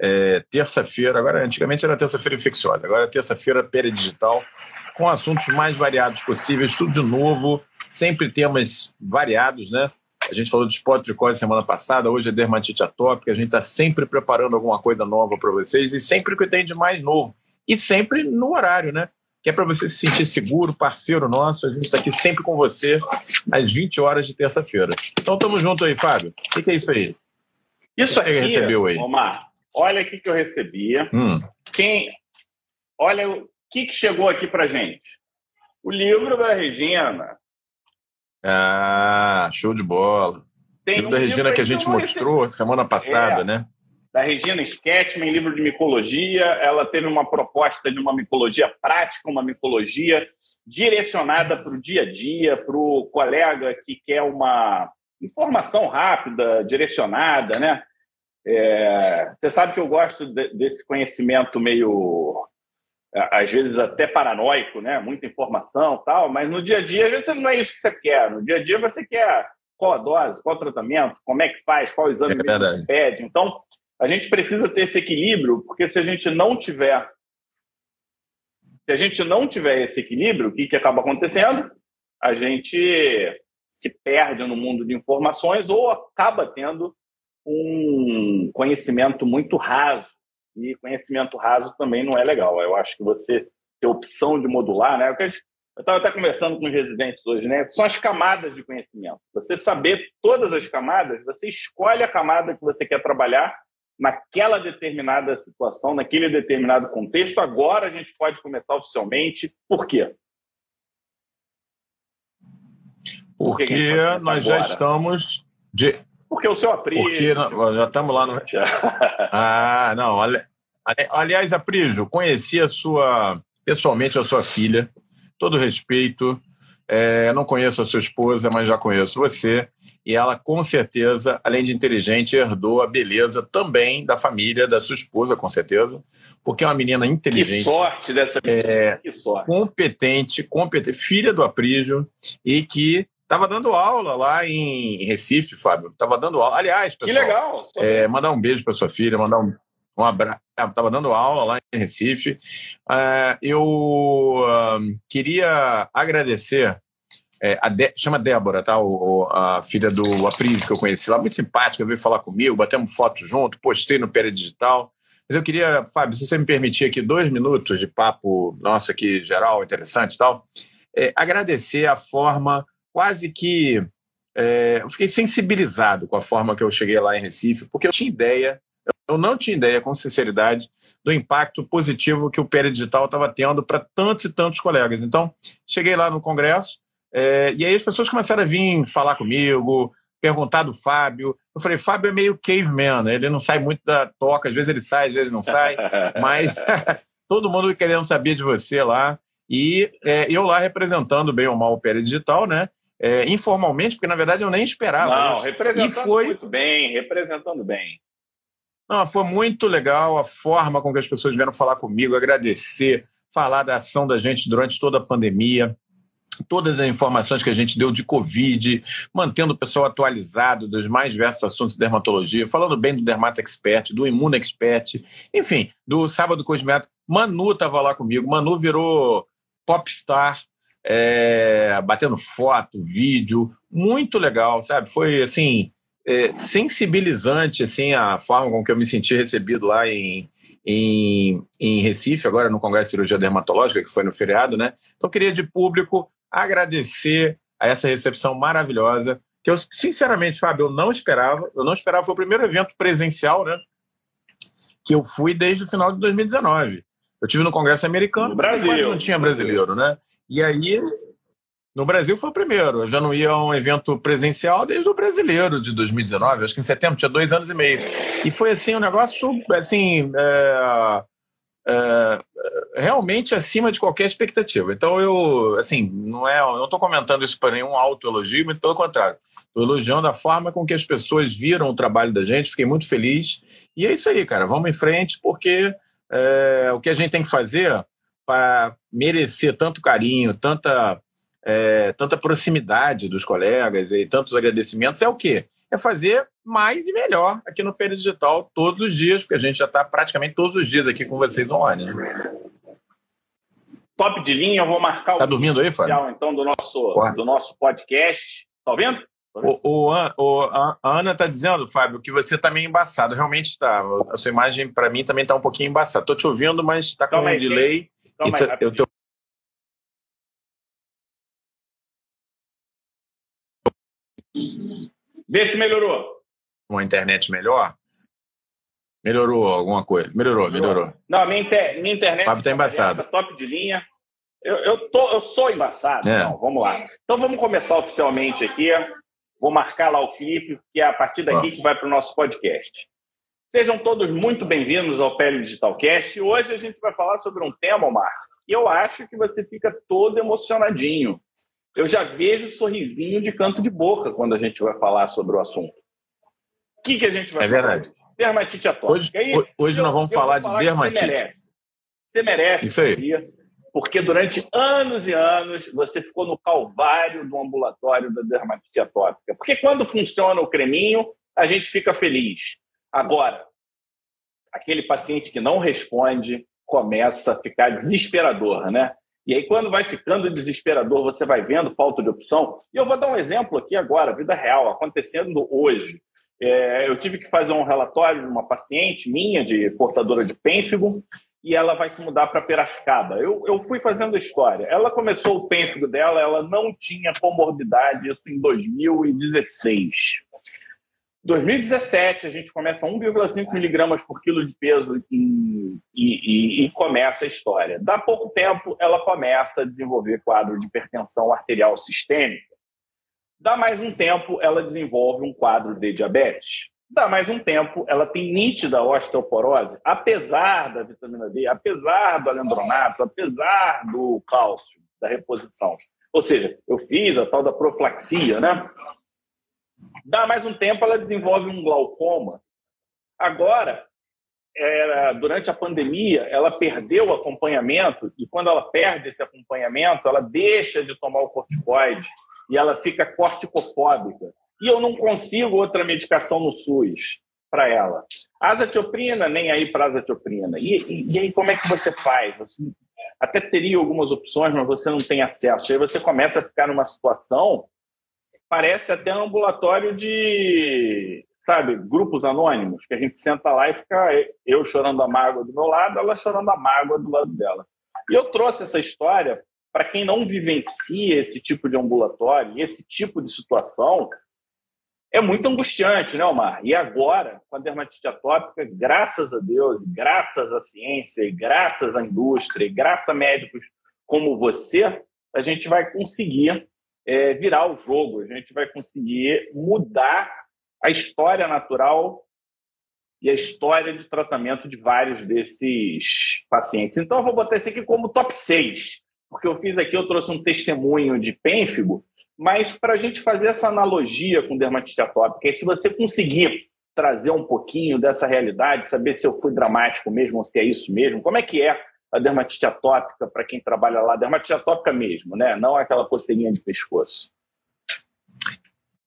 é, terça-feira, agora antigamente era terça-feira infecciosa, agora é terça-feira peridigital, com assuntos mais variados possíveis, tudo de novo, sempre temas variados, né? A gente falou de esporte tricose semana passada, hoje é dermatite atópica, a gente está sempre preparando alguma coisa nova para vocês e sempre que tem de mais novo. E sempre no horário, né? Que é para você se sentir seguro, parceiro nosso. A gente está aqui sempre com você às 20 horas de terça-feira. Então tamo junto aí, Fábio. O que, que é isso aí? Isso aqui, recebeu aí? Omar, olha o que eu recebi. Hum. Quem, olha o que, que chegou aqui para gente. O livro da Regina. Ah, show de bola. Tem livro um da Regina que a gente mostrou recebi. semana passada, é, né? Da Regina Sketchman, livro de micologia. Ela teve uma proposta de uma micologia prática, uma micologia direcionada para o dia a dia, para o colega que quer uma informação rápida, direcionada, né? É, você sabe que eu gosto de, desse conhecimento meio, às vezes até paranoico, né? Muita informação tal, mas no dia a dia, às vezes não é isso que você quer. No dia a dia você quer qual a dose, qual o tratamento, como é que faz, qual o exame é que você pede. Então, a gente precisa ter esse equilíbrio, porque se a gente não tiver se a gente não tiver esse equilíbrio, o que, que acaba acontecendo? A gente se perde no mundo de informações ou acaba tendo um conhecimento muito raso. E conhecimento raso também não é legal. Eu acho que você ter opção de modular, né? Eu estava até conversando com os residentes hoje, né? São as camadas de conhecimento. Você saber todas as camadas, você escolhe a camada que você quer trabalhar naquela determinada situação, naquele determinado contexto. Agora a gente pode começar oficialmente. Por quê? Porque, Porque nós agora? já estamos de, porque o seu Aprígio. Porque já estamos lá no. ah, não. Aliás, Aprígio, conheci a sua. pessoalmente a sua filha. Todo respeito. É, não conheço a sua esposa, mas já conheço você. E ela, com certeza, além de inteligente, herdou a beleza também da família, da sua esposa, com certeza. Porque é uma menina inteligente. Que sorte dessa menina. É, que sorte. Competente, competente, filha do Aprígio, e que Tava dando aula lá em Recife, Fábio. Tava dando aula. Aliás, pessoal. Que legal! É, mandar um beijo para sua filha, mandar um, um abraço. Estava dando aula lá em Recife. Uh, eu uh, queria agradecer. É, a De chama Débora, tá? O, a filha do Aprílio que eu conheci lá, muito simpática, veio falar comigo, batemos foto junto, postei no Pera Digital. Mas eu queria, Fábio, se você me permitir aqui dois minutos de papo nosso aqui, geral, interessante e tal, é, agradecer a forma quase que. É, eu fiquei sensibilizado com a forma que eu cheguei lá em Recife, porque eu tinha ideia, eu não tinha ideia, com sinceridade, do impacto positivo que o Pérez Digital estava tendo para tantos e tantos colegas. Então, cheguei lá no Congresso, é, e aí as pessoas começaram a vir falar comigo, perguntar do Fábio. Eu falei, Fábio é meio caveman, né? ele não sai muito da toca, às vezes ele sai, às vezes ele não sai, mas todo mundo querendo saber de você lá. E é, eu lá representando bem ou mal o Pérez Digital, né? É, informalmente, porque na verdade eu nem esperava. Não, isso. representando e foi... muito bem, representando bem. Não, foi muito legal a forma com que as pessoas vieram falar comigo, agradecer, falar da ação da gente durante toda a pandemia, todas as informações que a gente deu de Covid, mantendo o pessoal atualizado dos mais diversos assuntos de dermatologia, falando bem do Dermata Expert, do Imuno Expert, enfim, do Sábado Cosmético. Manu estava lá comigo, Manu virou popstar é, batendo foto, vídeo, muito legal, sabe? Foi assim é, sensibilizante assim a forma com que eu me senti recebido lá em, em, em Recife, agora no Congresso de Cirurgia Dermatológica, que foi no feriado, né? Então queria de público agradecer a essa recepção maravilhosa, que eu sinceramente, Fábio, eu não esperava, eu não esperava, foi o primeiro evento presencial, né? Que eu fui desde o final de 2019. Eu tive no Congresso americano, no Brasil, mas não tinha brasileiro, né? E aí, no Brasil foi o primeiro. Eu já não ia a um evento presencial desde o brasileiro de 2019, acho que em setembro, tinha dois anos e meio. E foi assim, um negócio assim. É, é, realmente acima de qualquer expectativa. Então eu, assim, não é, eu não estou comentando isso para nenhum autoelogio, muito pelo contrário. Estou elogiando a forma com que as pessoas viram o trabalho da gente, fiquei muito feliz. E é isso aí, cara, vamos em frente, porque é, o que a gente tem que fazer para merecer tanto carinho, tanta, é, tanta proximidade dos colegas e tantos agradecimentos é o quê? É fazer mais e melhor aqui no Peri Digital todos os dias, porque a gente já está praticamente todos os dias aqui com vocês online. Né? Top de linha, eu vou marcar o tá dormindo aí, Fábio? então do nosso, do nosso podcast. Tá ouvindo? O, o, o, a Ana está dizendo, Fábio, que você está meio embaçado. Realmente está. A sua imagem, para mim, também está um pouquinho embaçada. Estou te ouvindo, mas está com Calma um aí, delay. Tá, eu tô... Vê se melhorou. Uma internet melhor? Melhorou alguma coisa? Melhorou, melhorou. Não, minha, inter... minha internet. Fábio está embaçado. Tá top de linha. Eu, eu, tô, eu sou embaçado. É. Não, vamos lá. Então vamos começar oficialmente aqui. Vou marcar lá o clipe, que é a partir daqui que vai para o nosso podcast. Sejam todos muito bem-vindos ao Pele Digitalcast. Hoje a gente vai falar sobre um tema, Omar, que eu acho que você fica todo emocionadinho. Eu já vejo sorrisinho de canto de boca quando a gente vai falar sobre o assunto. O que, que a gente vai é falar? É verdade. Dermatite atópica. Hoje, aí, hoje eu, nós vamos falar de falar dermatite. Você merece. Você merece. Isso aí porque durante anos e anos você ficou no calvário do ambulatório da dermatite atópica. Porque quando funciona o creminho, a gente fica feliz. Agora, aquele paciente que não responde começa a ficar desesperador, né? E aí, quando vai ficando desesperador, você vai vendo falta de opção. E eu vou dar um exemplo aqui agora, vida real, acontecendo hoje. É, eu tive que fazer um relatório de uma paciente minha, de portadora de pênfigo, e ela vai se mudar para Piracicaba. Eu, eu fui fazendo a história. Ela começou o pênfigo dela, ela não tinha comorbidade, isso em 2016. 2017, a gente começa 1,5 miligramas por quilo de peso e, e, e, começa a história. Dá pouco tempo, ela começa a desenvolver quadro de hipertensão arterial sistêmica. Dá mais um tempo, ela desenvolve um quadro de diabetes. Dá mais um tempo, ela tem nítida osteoporose, apesar da vitamina D, apesar do alendronato, apesar do cálcio, da reposição. Ou seja, eu fiz a tal da profilaxia, né? Dá mais um tempo, ela desenvolve um glaucoma. Agora, era, durante a pandemia, ela perdeu o acompanhamento, e quando ela perde esse acompanhamento, ela deixa de tomar o corticoide e ela fica corticofóbica e eu não consigo outra medicação no SUS para ela. Azatioprina, nem aí para azatioprina. E, e, e, aí, como é que você faz? Você até teria algumas opções, mas você não tem acesso. Aí você começa a ficar numa situação, parece até um ambulatório de, sabe, grupos anônimos, que a gente senta lá e fica eu chorando a mágoa do meu lado, ela chorando a mágoa do lado dela. E eu trouxe essa história para quem não vivencia esse tipo de ambulatório, esse tipo de situação, é muito angustiante, né, Omar? E agora, com a dermatite atópica, graças a Deus, graças à ciência, graças à indústria, graças a médicos como você, a gente vai conseguir é, virar o jogo, a gente vai conseguir mudar a história natural e a história de tratamento de vários desses pacientes. Então, eu vou botar esse aqui como top 6, porque eu fiz aqui, eu trouxe um testemunho de pênfigo mas para a gente fazer essa analogia com dermatite atópica, se você conseguir trazer um pouquinho dessa realidade, saber se eu fui dramático mesmo ou se é isso mesmo, como é que é a dermatite atópica para quem trabalha lá, dermatite atópica mesmo, né? Não aquela coceirinha de pescoço.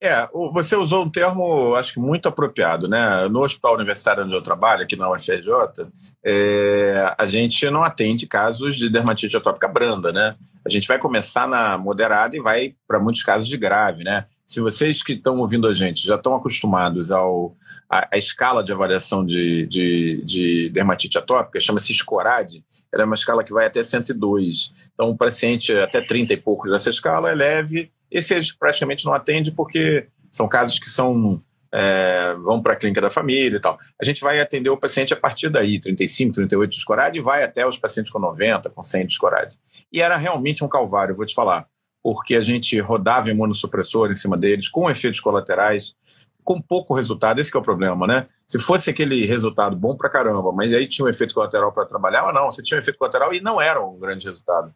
É, você usou um termo, acho que muito apropriado, né? No hospital universitário onde eu trabalho, aqui na UFRJ, é, a gente não atende casos de dermatite atópica branda, né? A gente vai começar na moderada e vai para muitos casos de grave, né? Se vocês que estão ouvindo a gente já estão acostumados ao a, a escala de avaliação de, de, de dermatite atópica, chama-se SCORAD, ela é uma escala que vai até 102. Então, o paciente até 30 e poucos dessa escala é leve, esse praticamente não atende porque são casos que são é, vão para a clínica da família e tal. A gente vai atender o paciente a partir daí, 35, 38 de escorade, e vai até os pacientes com 90, com 100 de escorade. E era realmente um calvário, vou te falar, porque a gente rodava imunossupressor em cima deles, com efeitos colaterais, com pouco resultado. Esse é o problema, né? Se fosse aquele resultado bom pra caramba, mas aí tinha um efeito colateral para trabalhar, mas não, você tinha um efeito colateral e não era um grande resultado.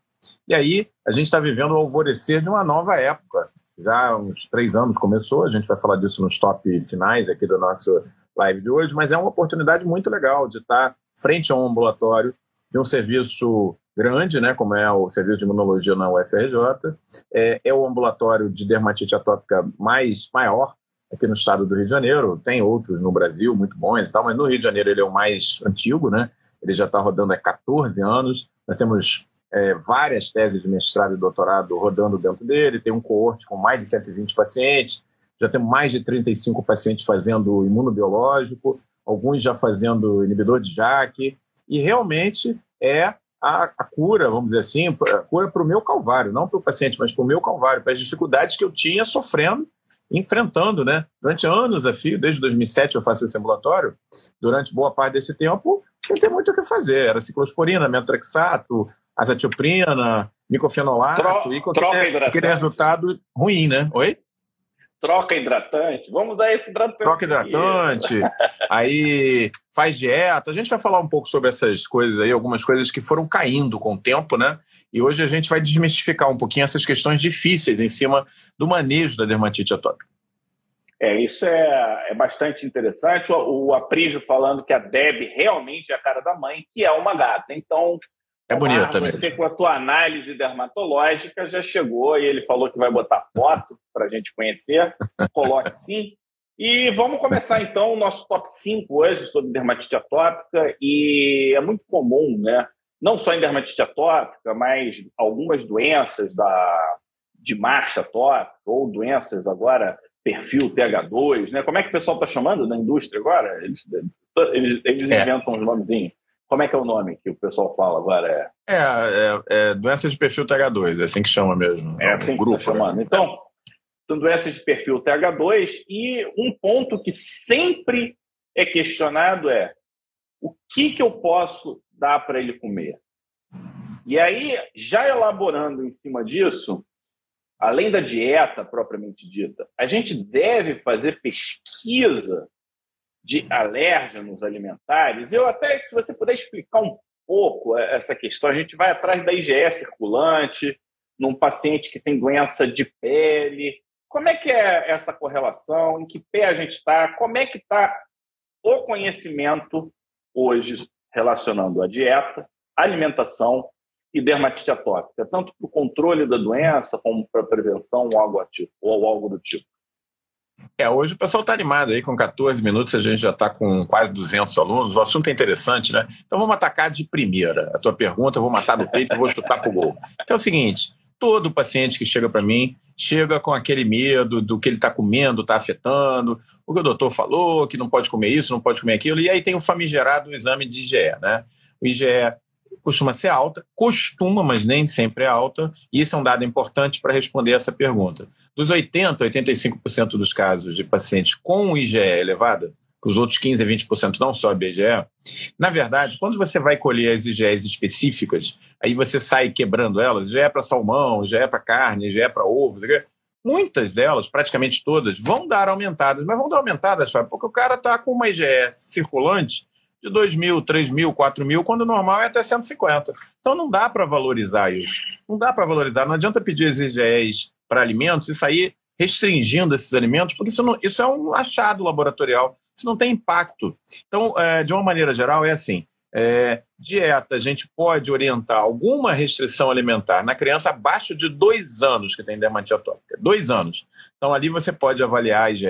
E aí a gente está vivendo o alvorecer de uma nova época. Já uns três anos começou, a gente vai falar disso nos top finais aqui do nosso live de hoje, mas é uma oportunidade muito legal de estar frente a um ambulatório de um serviço grande, né, como é o serviço de imunologia na UFRJ, é, é o ambulatório de dermatite atópica mais maior aqui no estado do Rio de Janeiro. Tem outros no Brasil muito bons e tal, mas no Rio de Janeiro ele é o mais antigo, né? Ele já está rodando há 14 anos. Nós temos é, várias teses de mestrado e doutorado rodando dentro dele. Tem um coorte com mais de 120 pacientes. Já temos mais de 35 pacientes fazendo imunobiológico, alguns já fazendo inibidor de JAK. E realmente é a, a, cura, vamos dizer assim, a cura para o meu calvário, não para o paciente, mas para o meu calvário, para as dificuldades que eu tinha sofrendo enfrentando, né? Durante anos a fio, desde 2007 eu faço esse ambulatório, durante boa parte desse tempo, sem ter muito o que fazer. Era ciclosporina, metrexato, azatioprina, micofenolato, Tro e com aquele, aquele resultado ruim, né? Oi? Troca hidratante. Vamos dar esse hidratante. Troca hidratante, aí faz dieta. A gente vai falar um pouco sobre essas coisas aí, algumas coisas que foram caindo com o tempo, né? E hoje a gente vai desmistificar um pouquinho essas questões difíceis em cima do manejo da dermatite atópica. É, isso é, é bastante interessante. O, o Aprígio falando que a Deb realmente é a cara da mãe, que é uma gata. Então, é bonita mesmo. Você, com a tua análise dermatológica, já chegou e ele falou que vai botar foto para a gente conhecer. Coloque sim. E vamos começar então o nosso top 5 hoje sobre dermatite atópica. E é muito comum, né? Não só em dermatite atópica, mas algumas doenças da, de marcha atópica ou doenças agora perfil TH2, né? Como é que o pessoal está chamando na indústria agora? Eles, eles, eles é. inventam uns nomezinhos. Como é que é o nome que o pessoal fala agora? É, é, é, é doença de perfil TH2, é assim que chama mesmo. É assim grupo, que tá chamando. Né? Então, são doenças de perfil TH2 e um ponto que sempre é questionado é o que, que eu posso dar para ele comer? E aí, já elaborando em cima disso, além da dieta propriamente dita, a gente deve fazer pesquisa de alérgenos alimentares. Eu até, se você puder explicar um pouco essa questão, a gente vai atrás da IgE circulante, num paciente que tem doença de pele. Como é que é essa correlação? Em que pé a gente está? Como é que está o conhecimento hoje relacionando a dieta, alimentação e dermatite atópica, tanto para o controle da doença como para a prevenção ou algo, ativo, ou algo do tipo? É, hoje o pessoal está animado aí, com 14 minutos a gente já está com quase 200 alunos, o assunto é interessante, né? Então vamos atacar de primeira. A tua pergunta eu vou matar no peito e vou chutar para o gol. Então é o seguinte, todo paciente que chega para mim chega com aquele medo do que ele está comendo, está afetando, o que o doutor falou, que não pode comer isso, não pode comer aquilo, e aí tem o famigerado exame de IgE, né? O IgE costuma ser alta, costuma, mas nem sempre é alta, e isso é um dado importante para responder essa pergunta. Dos 80% a 85% dos casos de pacientes com IgE elevada, os outros 15% a 20% não sobe IgE, na verdade, quando você vai colher as IgEs específicas, aí você sai quebrando elas, IgE para salmão, IgE para carne, IgE para ovo, muitas delas, praticamente todas, vão dar aumentadas, mas vão dar aumentadas, sabe? Porque o cara está com uma IgE circulante de 2 mil, 3 mil, 4 mil, quando o normal é até 150. Então não dá para valorizar isso. Não dá para valorizar. Não adianta pedir exigês para alimentos e sair restringindo esses alimentos, porque isso, não, isso é um achado laboratorial. Isso não tem impacto. Então, é, de uma maneira geral, é assim: é, dieta, a gente pode orientar alguma restrição alimentar na criança abaixo de dois anos que tem dermatite atópica. Dois anos. Então, ali você pode avaliar a IgE,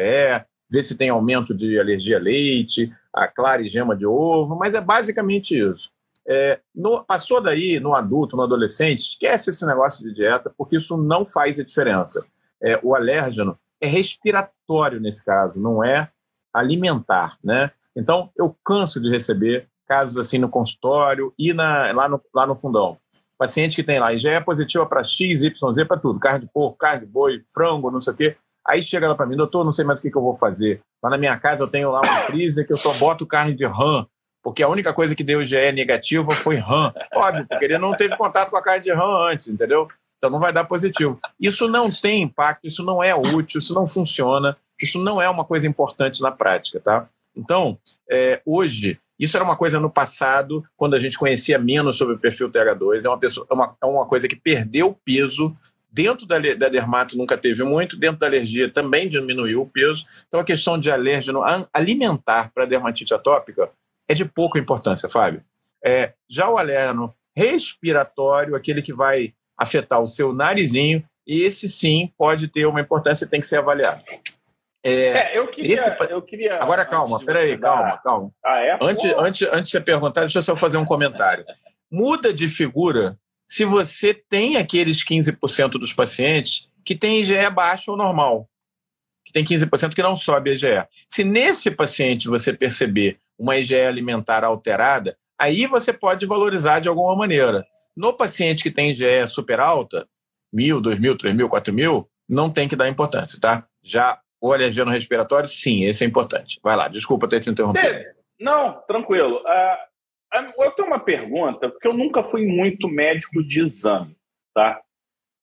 ver se tem aumento de alergia a leite, a clara e gema de ovo, mas é basicamente isso. É, no, passou daí, no adulto, no adolescente, esquece esse negócio de dieta, porque isso não faz a diferença. É, o alérgeno é respiratório nesse caso, não é alimentar, né? Então, eu canso de receber casos assim no consultório e na, lá, no, lá no fundão. Paciente que tem lá IgE é positiva para X, Y, Z, para tudo. Carne de porco, carne de boi, frango, não sei o quê. Aí chega lá para mim, doutor, não sei mais o que, que eu vou fazer. Lá na minha casa eu tenho lá um freezer que eu só boto carne de rã, porque a única coisa que deu GE negativa foi rã. Óbvio, porque ele não teve contato com a carne de rã antes, entendeu? Então não vai dar positivo. Isso não tem impacto, isso não é útil, isso não funciona, isso não é uma coisa importante na prática, tá? Então, é, hoje, isso era uma coisa no passado, quando a gente conhecia menos sobre o perfil TH2, é uma, pessoa, é uma, é uma coisa que perdeu peso Dentro da, da dermato nunca teve muito, dentro da alergia também diminuiu o peso. Então a questão de alérgeno alimentar para dermatite atópica é de pouca importância, Fábio. É, já o alérgeno respiratório, aquele que vai afetar o seu narizinho, esse sim pode ter uma importância e tem que ser avaliado. É, é, eu, queria, esse... eu queria. Agora calma, peraí, calma, calma. Ah, é? Antes, antes, antes de você perguntar, deixa eu só fazer um comentário. Muda de figura se você tem aqueles 15% dos pacientes que tem IgE baixo ou normal, que tem 15% que não sobe a IgE. Se nesse paciente você perceber uma IgE alimentar alterada, aí você pode valorizar de alguma maneira. No paciente que tem IgE super alta, mil, dois mil, três mil, quatro mil, não tem que dar importância, tá? Já o alergeno respiratório, sim, esse é importante. Vai lá, desculpa ter te interrompido. Não, tranquilo. Uh, eu tenho uma pergunta, porque eu nunca fui muito médico de exame, tá?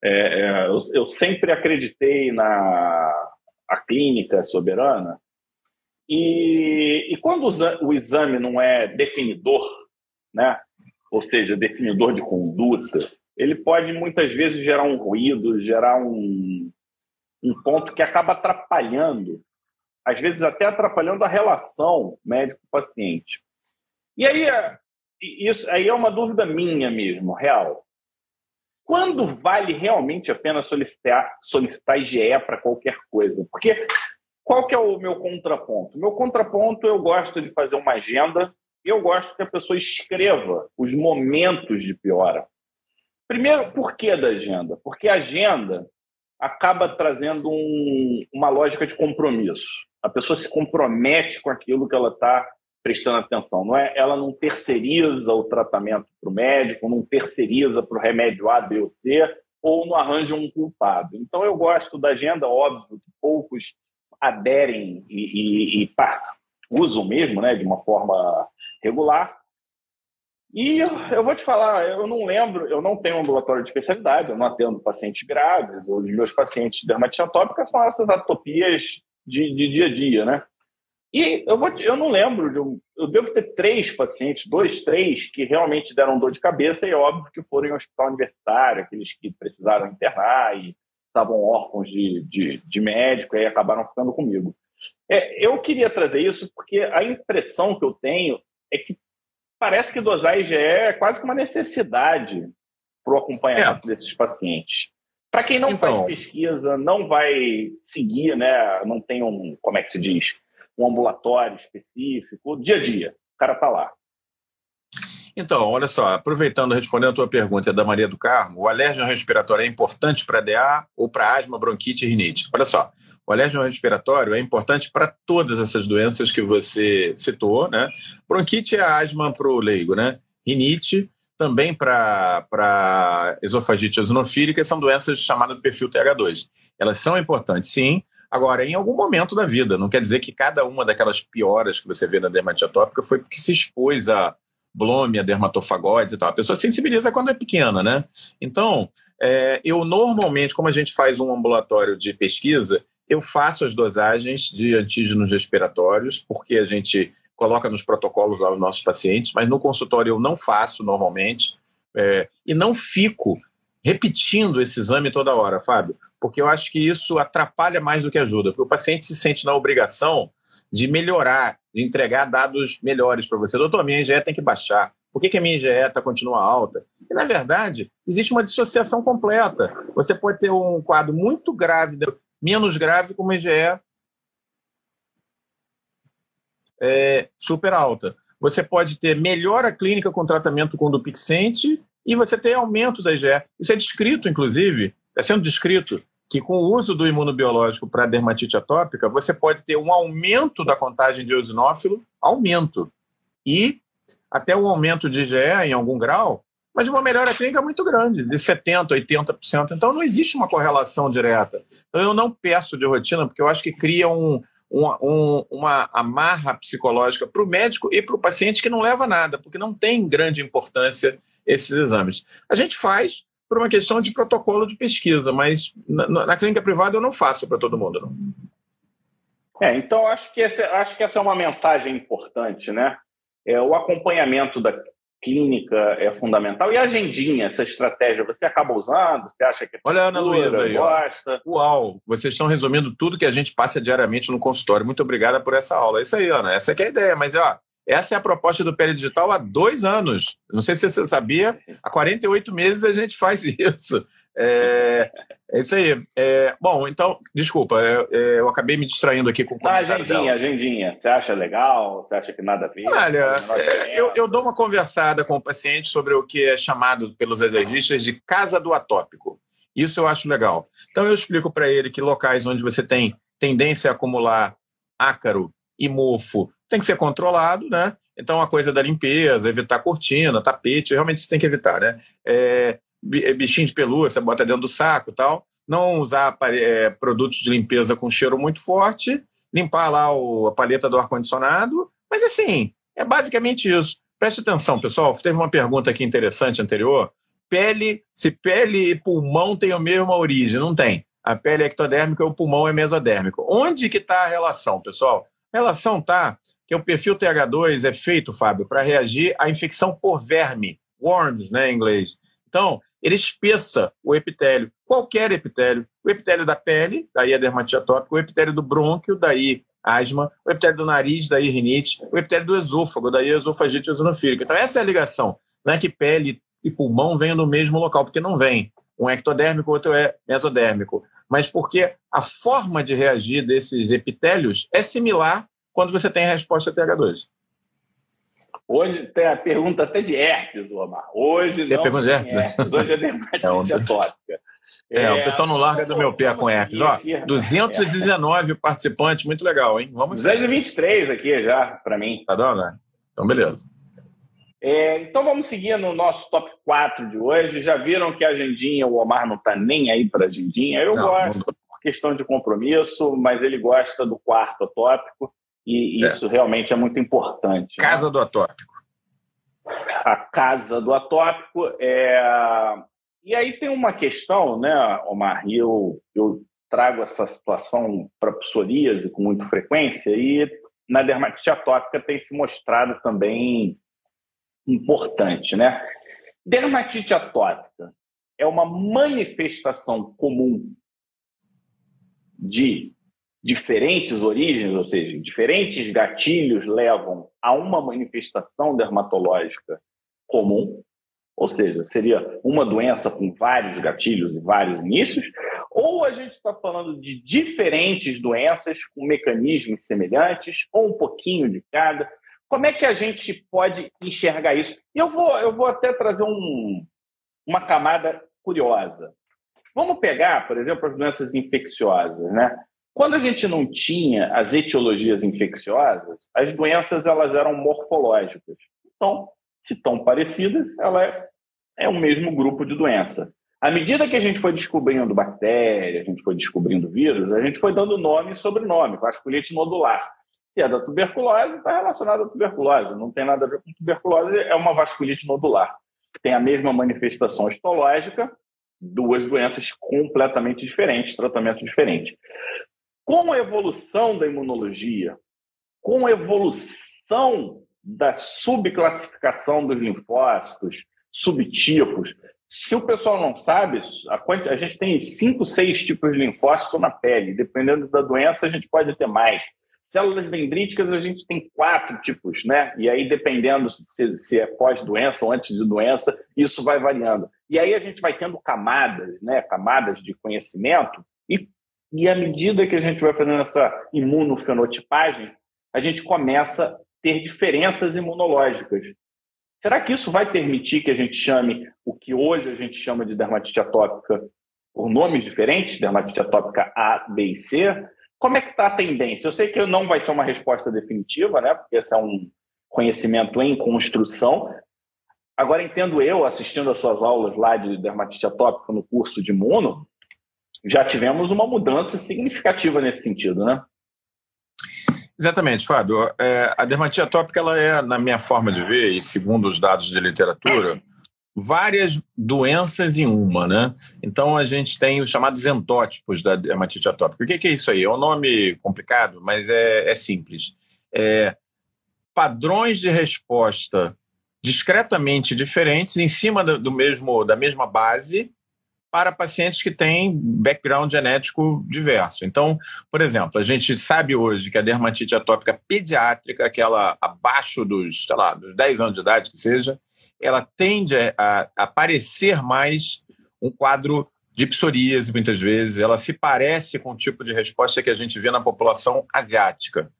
É, é, eu, eu, sempre acreditei na a clínica soberana, e, e quando o, exame não é definidor, né? ou seja, definidor de conduta, ele pode muitas vezes gerar um ruído, gerar um, um ponto que acaba atrapalhando, às vezes até atrapalhando a relação médico-paciente. E aí, é, isso aí é uma dúvida minha mesmo, real. Quando vale realmente a pena solicitar, solicitar IgE para qualquer coisa? Porque qual que é o meu contraponto? Meu contraponto, eu gosto de fazer uma agenda e eu gosto que a pessoa escreva os momentos de piora. Primeiro, por que da agenda? Porque a agenda acaba trazendo um, uma lógica de compromisso. A pessoa se compromete com aquilo que ela está prestando atenção. Não é, ela não terceiriza o tratamento para o médico, não terceiriza para o remédio A, B ou C, ou não arranja um culpado. Então eu gosto da agenda, óbvio que poucos aderem e, e, e usam mesmo, né, de uma forma regular, e eu vou te falar, eu não lembro, eu não tenho ambulatório de especialidade, eu não atendo pacientes graves, os meus pacientes de dermatite atópica são essas atopias de, de, dia a dia, né? E eu, vou, eu não lembro, de um, eu devo ter três pacientes, dois, três, que realmente deram dor de cabeça, e é óbvio que foram em hospital universitário, aqueles que precisaram internar e estavam órfãos de, de, de médico e acabaram ficando comigo. É, eu queria trazer isso porque a impressão que eu tenho é que parece que dosar IgE é quase que uma necessidade para o acompanhamento é. desses pacientes. Para quem não então, faz pesquisa, não vai seguir, né? não tem um, como é que se diz, um ambulatório específico, dia a dia, o cara está lá. Então, olha só, aproveitando, respondendo a tua pergunta da Maria do Carmo, o alérgeno respiratório é importante para DA ou para asma, bronquite e rinite? Olha só, o alérgeno respiratório é importante para todas essas doenças que você citou, né? Bronquite é asma para o leigo, né? Rinite também para esofagite eosinofílica, são doenças chamadas de perfil TH2. Elas são importantes, sim, Agora, em algum momento da vida, não quer dizer que cada uma daquelas pioras que você vê na dermatite atópica foi porque se expôs a blômia, dermatofagóides e tal. A pessoa sensibiliza quando é pequena, né? Então, é, eu normalmente, como a gente faz um ambulatório de pesquisa, eu faço as dosagens de antígenos respiratórios, porque a gente coloca nos protocolos lá os nossos pacientes, mas no consultório eu não faço normalmente. É, e não fico repetindo esse exame toda hora, Fábio, porque eu acho que isso atrapalha mais do que ajuda, porque o paciente se sente na obrigação de melhorar, de entregar dados melhores para você. Doutor, minha IgE tem que baixar. Por que, que a minha IgE está continua alta? E, na verdade, existe uma dissociação completa. Você pode ter um quadro muito grave menos grave com uma IgE é, super alta. Você pode ter melhora clínica com tratamento com dupixente e você tem aumento da IgE. Isso é descrito, inclusive, está sendo descrito que com o uso do imunobiológico para dermatite atópica, você pode ter um aumento da contagem de eosinófilo, aumento, e até um aumento de IgE em algum grau, mas uma melhora clínica muito grande, de 70%, 80%. Então não existe uma correlação direta. Então, eu não peço de rotina, porque eu acho que cria um, um, uma amarra psicológica para o médico e para o paciente que não leva nada, porque não tem grande importância esses exames. A gente faz por uma questão de protocolo de pesquisa, mas na, na clínica privada eu não faço para todo mundo. Não. É, então acho que, esse, acho que essa é uma mensagem importante, né? É, o acompanhamento da, clínica é fundamental. E a agendinha, essa estratégia, você acaba usando? Você acha que é Olha a Ana Luísa aí. Gosta? Uau, vocês estão resumindo tudo que a gente passa diariamente no consultório. Muito obrigada por essa aula. É isso aí, Ana. Essa é a ideia. Mas, ó, essa é a proposta do Digital há dois anos. Não sei se você sabia, há 48 meses a gente faz isso. É, é isso aí. É, bom, então, desculpa, eu, é, é, eu, acabei me distraindo aqui com o ah, agendinha, dela. agendinha. Você acha legal? Você acha que nada a ver? Olha, é, eu, eu, dou uma conversada com o paciente sobre o que é chamado pelos exergistas de casa do atópico. Isso eu acho legal. Então, eu explico para ele que locais onde você tem tendência a acumular ácaro e mofo tem que ser controlado, né? Então, a coisa da limpeza, evitar cortina, tapete, realmente você tem que evitar, né? É, é, bichinho de pelúcia, bota dentro do saco e tal. Não usar é, produtos de limpeza com cheiro muito forte, limpar lá o, a paleta do ar-condicionado. Mas, assim, é basicamente isso. Preste atenção, pessoal. Teve uma pergunta aqui interessante anterior. Pele, se pele e pulmão têm a mesma origem? Não tem. A pele é ectodérmica e o pulmão é mesodérmico. Onde que está a relação, pessoal? A relação está que o perfil TH2 é feito, Fábio, para reagir à infecção por verme, worms, né, em inglês. Então, ele espessa o epitélio, qualquer epitélio, o epitélio da pele, daí a dermatite atópica, o epitélio do brônquio, daí asma, o epitélio do nariz, daí rinite, o epitélio do esôfago, daí esofagite eosinofílica. Então, essa é a ligação. Não é que pele e pulmão venham do mesmo local, porque não vem. Um é ectodérmico, o outro é mesodérmico. Mas porque a forma de reagir desses epitélios é similar quando você tem a resposta TH2. Hoje tem a pergunta até de herpes, Omar. Hoje tem não pergunta de herpes. herpes. Hoje é dermatite é atópica. É, é, o pessoal não larga do meu pé com herpes. Ó, 219 participantes, muito legal, hein? Vamos 223 aqui já, para mim. Tá dando, né? Então, beleza. É, então vamos seguir no nosso top 4 de hoje. Já viram que a agendinha, o Omar não tá nem aí para agendinha. Eu não, gosto, não... por questão de compromisso, mas ele gosta do quarto tópico. E é. isso realmente é muito importante. Né? Casa né? do atópico. A casa do atópico é. E aí tem uma questão, né, Omar? E eu, eu trago essa situação para psoríase com muita frequência e na dermatite atópica tem se mostrado também importante, né? Dermatite atópica é uma manifestação comum de diferentes origens, ou seja, diferentes gatilhos levam a uma manifestação dermatológica comum, ou seja, seria uma doença com vários gatilhos e vários inícios, ou a gente está falando de diferentes doenças com mecanismos semelhantes, ou um pouquinho de cada. Como é que a gente pode enxergar isso? Eu vou, eu vou até trazer um, uma camada curiosa. Vamos pegar, por exemplo, as doenças infecciosas, né? Quando a gente não tinha as etiologias infecciosas, as doenças elas eram morfológicas. Então, se estão parecidas, ela é, é o mesmo grupo de doença. À medida que a gente foi descobrindo bactérias, a gente foi descobrindo vírus, a gente foi dando nome e sobrenome, vasculite nodular. Se é da tuberculose, está relacionado à tuberculose, não tem nada a ver com tuberculose, é uma vasculite nodular. Tem a mesma manifestação histológica, duas doenças completamente diferentes, tratamento diferente. Com a evolução da imunologia, com a evolução da subclassificação dos linfócitos, subtipos, se o pessoal não sabe, a, gente tem cinco, seis tipos de linfócitos na pele. Dependendo da doença, a gente pode ter mais. Células dendríticas, a gente tem quatro tipos, né? E aí, dependendo se, se é pós-doença ou antes de doença, isso vai variando. E aí a gente vai tendo camadas, né? Camadas de conhecimento e e à medida que a gente vai fazendo essa imunofenotipagem, a gente começa a ter diferenças imunológicas. Será que isso vai permitir que a gente chame o que hoje a gente chama de dermatite atópica por nomes diferentes, dermatite atópica A, B e C? Como é que está a tendência? Eu sei que não vai ser uma resposta definitiva, né? Porque esse é um conhecimento em construção. Agora, entendo eu, assistindo às suas aulas lá de dermatite atópica no curso de imuno, já tivemos uma mudança significativa nesse sentido, né? Exatamente, Fábio. É, a dermatite atópica ela é, na minha forma de ver, e segundo os dados de literatura, várias doenças em uma, né? Então a gente tem os chamados endótipos da dermatite atópica. O que, que é isso aí? É um nome complicado, mas é, é simples. É padrões de resposta discretamente diferentes em cima do, do mesmo da mesma base para pacientes que têm background genético diverso. Então, por exemplo, a gente sabe hoje que a dermatite atópica pediátrica, aquela abaixo dos, sei lá, dos 10 anos de idade que seja, ela tende a, aparecer mais um quadro de psoríase, muitas vezes, ela se parece com o tipo de resposta que a gente vê na população asiática.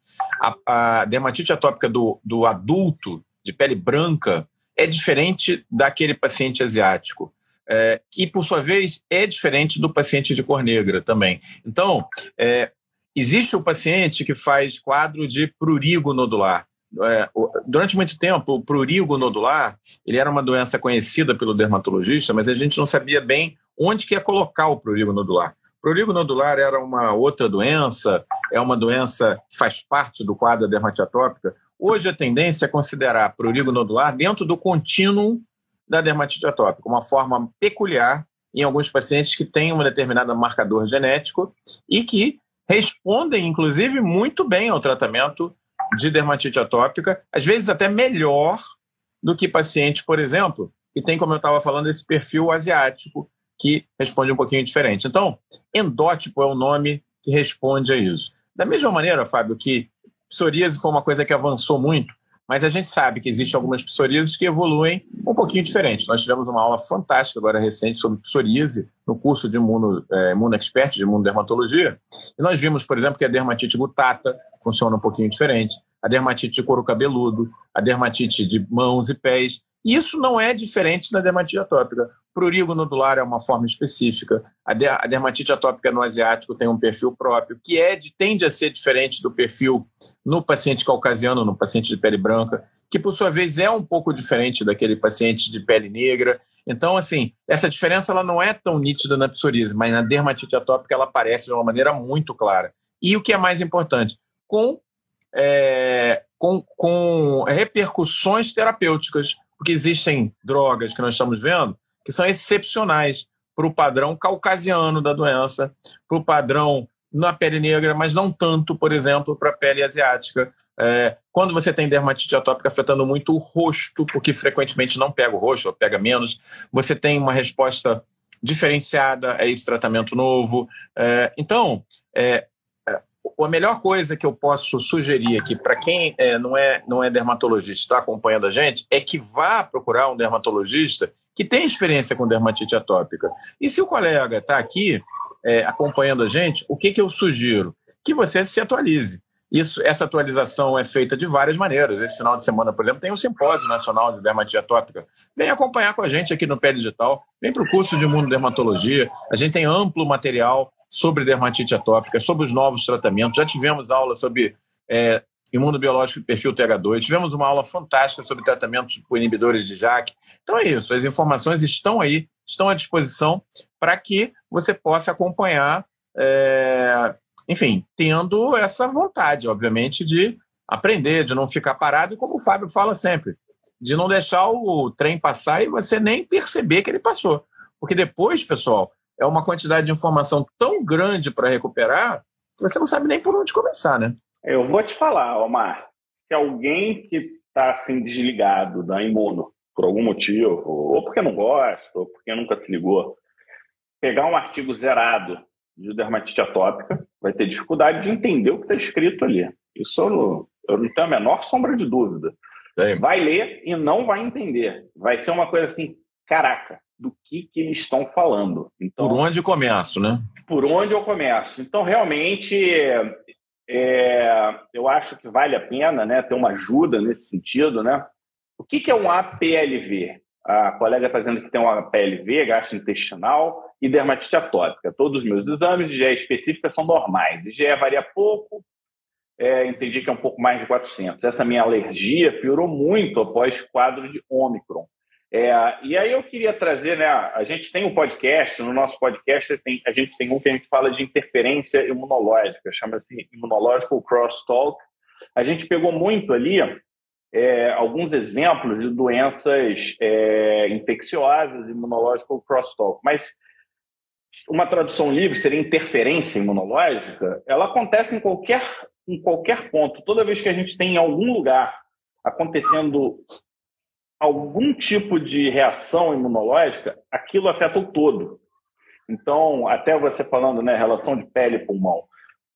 A, a dermatite atópica do, do adulto, de pele branca, é diferente daquele paciente asiático. É, que, por sua vez, é diferente do paciente de cor negra também. Então, é, existe o paciente que faz quadro de prurigo nodular. É, durante muito tempo, o prurigo nodular ele era uma doença conhecida pelo dermatologista, mas a gente não sabia bem onde que ia colocar o prurigo nodular. Prurigo nodular era uma outra doença, é uma doença que faz parte do quadro da dermatite atópica. Hoje a tendência é considerar prurigo nodular dentro do contínuo da dermatite atópica, uma forma peculiar em alguns pacientes que têm um determinado marcador genético e que respondem, inclusive, muito bem ao tratamento de dermatite atópica, às vezes até melhor do que pacientes, por exemplo, que tem, como eu estava falando, esse perfil asiático, que responde um pouquinho diferente. Então, endótipo é o nome que responde a isso. Da mesma maneira, Fábio, que psoríase foi uma coisa que avançou muito, mas a gente sabe que existem algumas psoríases que evoluem um pouquinho diferente. Nós tivemos uma aula fantástica agora recente sobre psoríase no curso de imuno, é, imuno expert de imunodermatologia. E nós vimos, por exemplo, que a dermatite gutata funciona um pouquinho diferente, a dermatite de couro cabeludo, a dermatite de mãos e pés. Isso não é diferente da dermatite atópica. Prurigo nodular é uma forma específica. A, a, dermatite atópica no asiático tem um perfil próprio, que é de, tende a ser diferente do perfil no paciente caucasiano, no paciente de pele branca, que por sua vez é um pouco diferente daquele paciente de pele negra. Então, assim, essa diferença ela não é tão nítida na psoríase, mas na dermatite atópica ela aparece de uma maneira muito clara. E o que é mais importante, com, é, com, com repercussões terapêuticas, porque existem drogas que nós estamos vendo que são excepcionais para o padrão caucasiano da doença, para o padrão na pele negra, mas não tanto, por exemplo, para a pele asiática. É, quando você tem dermatite atópica afetando muito o rosto, porque frequentemente não pega o rosto, ou pega menos, você tem uma resposta diferenciada a esse tratamento novo. É, então, é, é a melhor coisa que eu posso sugerir aqui para quem é, não, é, não é dermatologista está acompanhando a gente é que vá procurar um dermatologista que tem experiência com dermatite atópica. E se o colega está aqui é, acompanhando a gente, o que, que eu sugiro? Que você se atualize. Isso, essa atualização é feita de várias maneiras. Esse final de semana, por exemplo, tem um simpósio nacional de dermatite atópica. Vem acompanhar com a gente aqui no Pé Digital. Vem para o curso de imunodermatologia. A gente tem amplo material sobre dermatite atópica, sobre os novos tratamentos. Já tivemos aula sobre é, imunobiológico de perfil TH2. Tivemos uma aula fantástica sobre tratamentos por inibidores de JAK. Então é isso, as informações estão aí, estão à disposição para que você possa acompanhar, é, enfim, tendo essa vontade, obviamente, de aprender, de não ficar parado, e como o Fábio fala sempre, de não deixar o trem passar e você nem perceber que ele passou. Porque depois, pessoal, é uma quantidade de informação tão grande para recuperar que você não sabe nem por onde começar, né? Eu vou te falar, Omar, se alguém que está assim desligado da imuno por algum motivo, ou porque não gosta, ou porque nunca se ligou, pegar um artigo zerado de dermatite atópica, vai ter dificuldade de entender o que está escrito ali. Isso eu não, eu não tenho a menor sombra de dúvida. Sim. Vai ler e não vai entender. Vai ser uma coisa assim, caraca, do que, que eles estão falando. Então, por onde eu começo, né? Por onde eu começo. Então, realmente, é, eu acho que vale a pena né, ter uma ajuda nesse sentido. Né? O que, que é um APLV? A colega está dizendo que tem um APLV, gastrointestinal e dermatite atópica. Todos os meus exames de GE específica são normais. IgE varia pouco, é, entendi que é um pouco mais de 400. Essa minha alergia piorou muito após quadro de Ômicron. É, e aí eu queria trazer, né? A gente tem um podcast, no nosso podcast tem, a gente tem um que a gente fala de interferência imunológica, chama-se Immunological Crosstalk. A gente pegou muito ali é, alguns exemplos de doenças é, infecciosas, Immunological Crosstalk, mas uma tradução livre seria interferência imunológica, ela acontece em qualquer, em qualquer ponto. Toda vez que a gente tem em algum lugar acontecendo algum tipo de reação imunológica, aquilo afeta o todo. Então, até você falando, né, relação de pele e pulmão,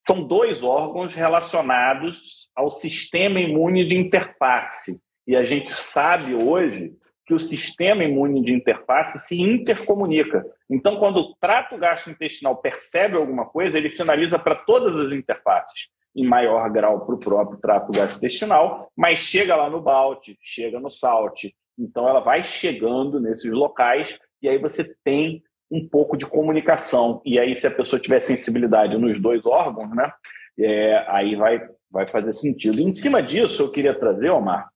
são dois órgãos relacionados ao sistema imune de interface. E a gente sabe hoje que o sistema imune de interface se intercomunica. Então, quando o trato gastrointestinal percebe alguma coisa, ele sinaliza para todas as interfaces, em maior grau para o próprio trato gastrointestinal, mas chega lá no BALT, chega no SALT. Então, ela vai chegando nesses locais e aí você tem um pouco de comunicação. E aí, se a pessoa tiver sensibilidade nos dois órgãos, né, é, aí vai, vai fazer sentido. Em cima disso, eu queria trazer, Omar,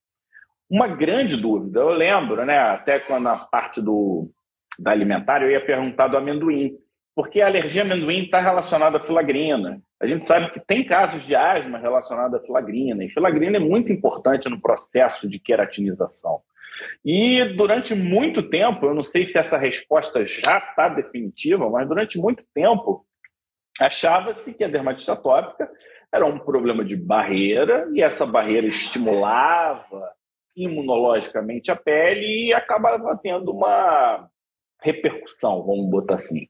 uma grande dúvida. Eu lembro, né, até quando na parte do, da alimentar, eu ia perguntar do amendoim, porque a alergia a amendoim está relacionada à filagrina. A gente sabe que tem casos de asma relacionada à filagrina, e filagrina é muito importante no processo de queratinização. E durante muito tempo, eu não sei se essa resposta já está definitiva, mas durante muito tempo achava-se que a dermatite atópica era um problema de barreira e essa barreira estimulava imunologicamente a pele e acabava tendo uma repercussão, vamos botar assim.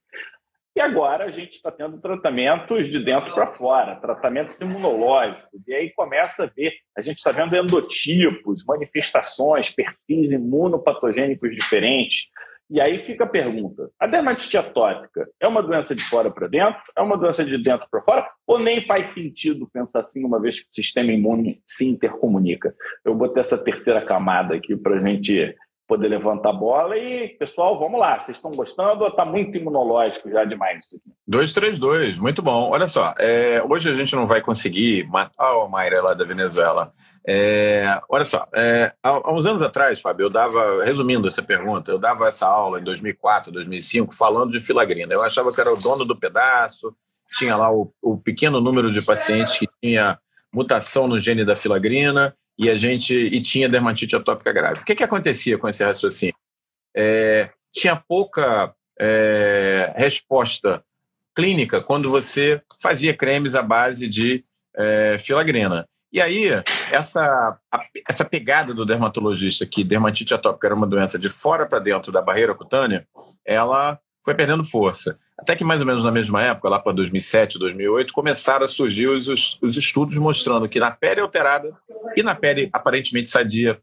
E agora a gente está tendo tratamentos de dentro para fora, tratamentos imunológicos. E aí começa a ver, a gente está vendo endotipos, manifestações, perfis imunopatogênicos diferentes. E aí fica a pergunta: a dermatite atópica é uma doença de fora para dentro? É uma doença de dentro para fora? Ou nem faz sentido pensar assim, uma vez que o sistema imune se intercomunica? Eu botei essa terceira camada aqui para a gente poder levantar a bola e, pessoal, vamos lá, vocês estão gostando ou está muito imunológico já demais? 2-3-2, muito bom. Olha só, é, hoje a gente não vai conseguir matar o Mayra lá da Venezuela. É, olha só, é, há, uns anos atrás, Fábio, eu dava, resumindo essa pergunta, eu dava essa aula em 2004, 2005, falando de filagrina. Eu achava que era o dono do pedaço, tinha lá o, o pequeno número de pacientes que tinha mutação no gene da filagrina e a gente e tinha dermatite atópica grave. O que, que acontecia com esse raciocínio? É, tinha pouca é, resposta clínica quando você fazia cremes à base de é, filagrina. E aí, essa, a, essa pegada do dermatologista que dermatite atópica era uma doença de fora para dentro da barreira cutânea, ela foi perdendo força. Até que mais ou menos na mesma época, lá para 2007, 2008, começaram a surgir os, os estudos mostrando que na pele alterada e na pele aparentemente sadia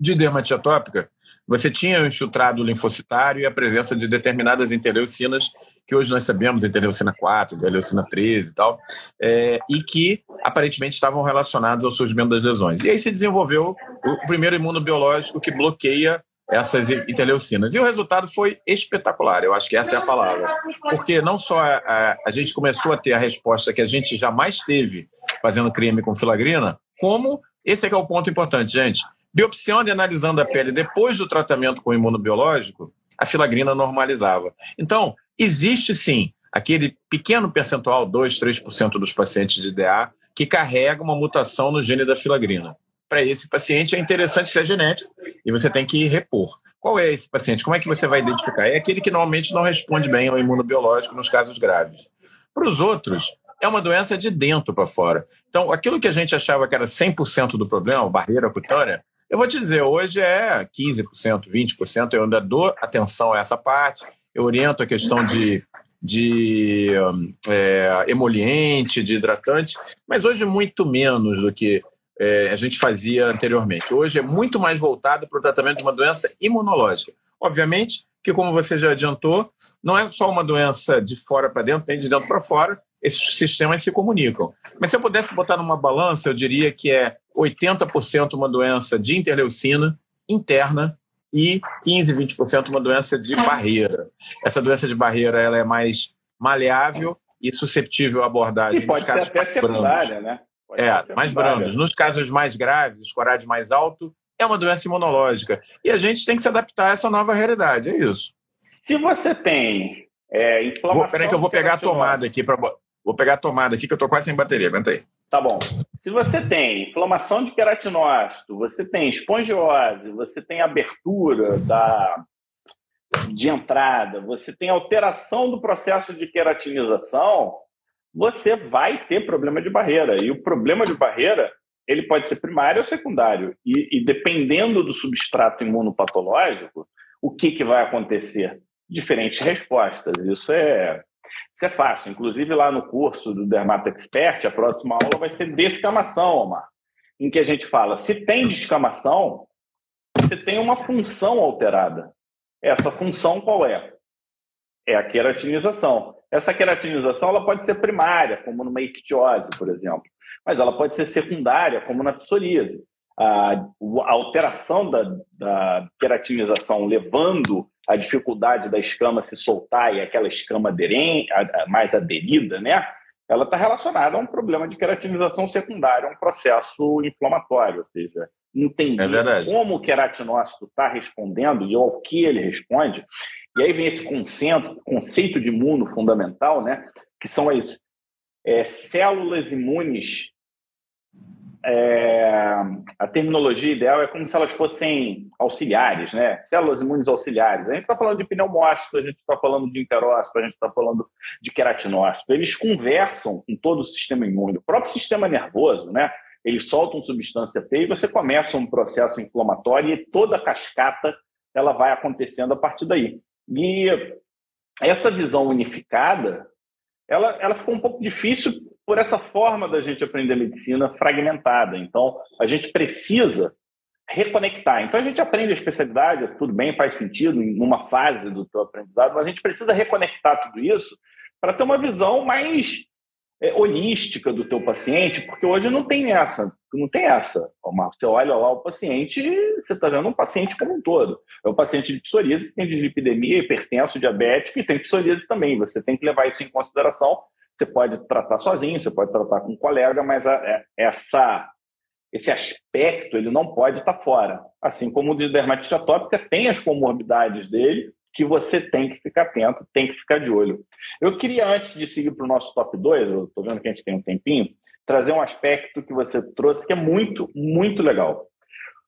de dermatite atópica, você tinha o infiltrado linfocitário e a presença de determinadas interleucinas, que hoje nós sabemos, interleucina 4, interleucina 13 e tal, é, e que aparentemente estavam relacionados ao surgimento das lesões. E aí se desenvolveu o primeiro imunobiológico que bloqueia essas interleucinas. E o resultado foi espetacular, eu acho que essa é a palavra. Porque não só a, a, a gente começou a ter a resposta que a gente jamais teve fazendo crime com filagrina, como, esse é que é o ponto importante, gente, biopsiando e analisando a pele depois do tratamento com imunobiológico, a filagrina normalizava. Então, existe sim aquele pequeno percentual, 2, 3% dos pacientes de DA, que carrega uma mutação no gene da filagrina para esse paciente é interessante ser genético e você tem que repor. Qual é esse paciente? Como é que você vai identificar? É aquele que normalmente não responde bem ao imunobiológico nos casos graves. Para os outros, é uma doença de dentro para fora. Então, aquilo que a gente achava que era 100% do problema, barreira cutânea, eu vou te dizer, hoje é 15%, 20%. Eu ainda dou atenção a essa parte, eu oriento a questão de, de é, emoliente, de hidratante, mas hoje muito menos do que é, a gente fazia anteriormente. Hoje é muito mais voltado para o tratamento de uma doença imunológica. Obviamente que, como você já adiantou, não é só uma doença de fora para dentro, tem de dentro para fora, esses sistemas se comunicam. Mas se eu pudesse botar numa balança, eu diria que é 80% uma doença de interleucina interna e 15, 20% uma doença de barreira. Essa doença de barreira ela é mais maleável e susceptível à abordagem. E pode ser até secundária, né? É, mais brandos. Nos casos mais graves, escorade mais alto, é uma doença imunológica. E a gente tem que se adaptar a essa nova realidade, é isso. Se você tem é, inflamação... Peraí que eu vou pegar a tomada aqui. Pra... Vou pegar a tomada aqui que eu estou quase sem bateria, aguenta aí. Tá bom. Se você tem inflamação de queratinócito, você tem espongiose, você tem abertura da, de entrada, você tem alteração do processo de queratinização, você vai ter problema de barreira. E o problema de barreira ele pode ser primário ou secundário. E, e dependendo do substrato imunopatológico, o que, que vai acontecer? Diferentes respostas. Isso é, isso é fácil. Inclusive, lá no curso do Dermato Expert, a próxima aula vai ser descamação, Omar. Em que a gente fala, se tem descamação, você tem uma função alterada. Essa função qual é? É a queratinização. Essa queratinização ela pode ser primária, como numa ictiose, por exemplo, mas ela pode ser secundária, como na psoríase. A, a alteração da, da queratinização levando a dificuldade da escama se soltar e aquela escama aderente, mais aderida, né? Ela está relacionada a um problema de queratinização secundária, um processo inflamatório, ou seja, entender é como o queratinócito está respondendo e ao que ele responde. E aí vem esse conceito, conceito de imuno fundamental, né? Que são as é, células imunes é, a terminologia ideal é como se elas fossem auxiliares, né? Células imunes auxiliares. A gente está falando de pneumócito, a gente está falando de enterócito, a gente está falando de queratinócito. Eles conversam com todo o sistema imune, o próprio sistema nervoso, né? Eles soltam substância P e você começa um processo inflamatório e toda a cascata ela vai acontecendo a partir daí. E essa visão unificada, ela, ela ficou um pouco difícil por essa forma da gente aprender medicina fragmentada. Então, a gente precisa reconectar. Então, a gente aprende a especialidade, tudo bem, faz sentido em uma fase do teu aprendizado, mas a gente precisa reconectar tudo isso para ter uma visão mais holística do teu paciente, porque hoje não tem essa, não tem essa. Você olha lá o paciente, você está vendo um paciente como um todo. É um paciente de psoríase que tem dislipidemia, hipertenso, diabético e tem psoríase também. Você tem que levar isso em consideração você pode tratar sozinho, você pode tratar com um colega, mas é, essa, esse aspecto ele não pode estar fora. Assim como o de dermatite atópica tem as comorbidades dele, que você tem que ficar atento, tem que ficar de olho. Eu queria, antes de seguir para o nosso top 2, eu estou vendo que a gente tem um tempinho, trazer um aspecto que você trouxe que é muito, muito legal.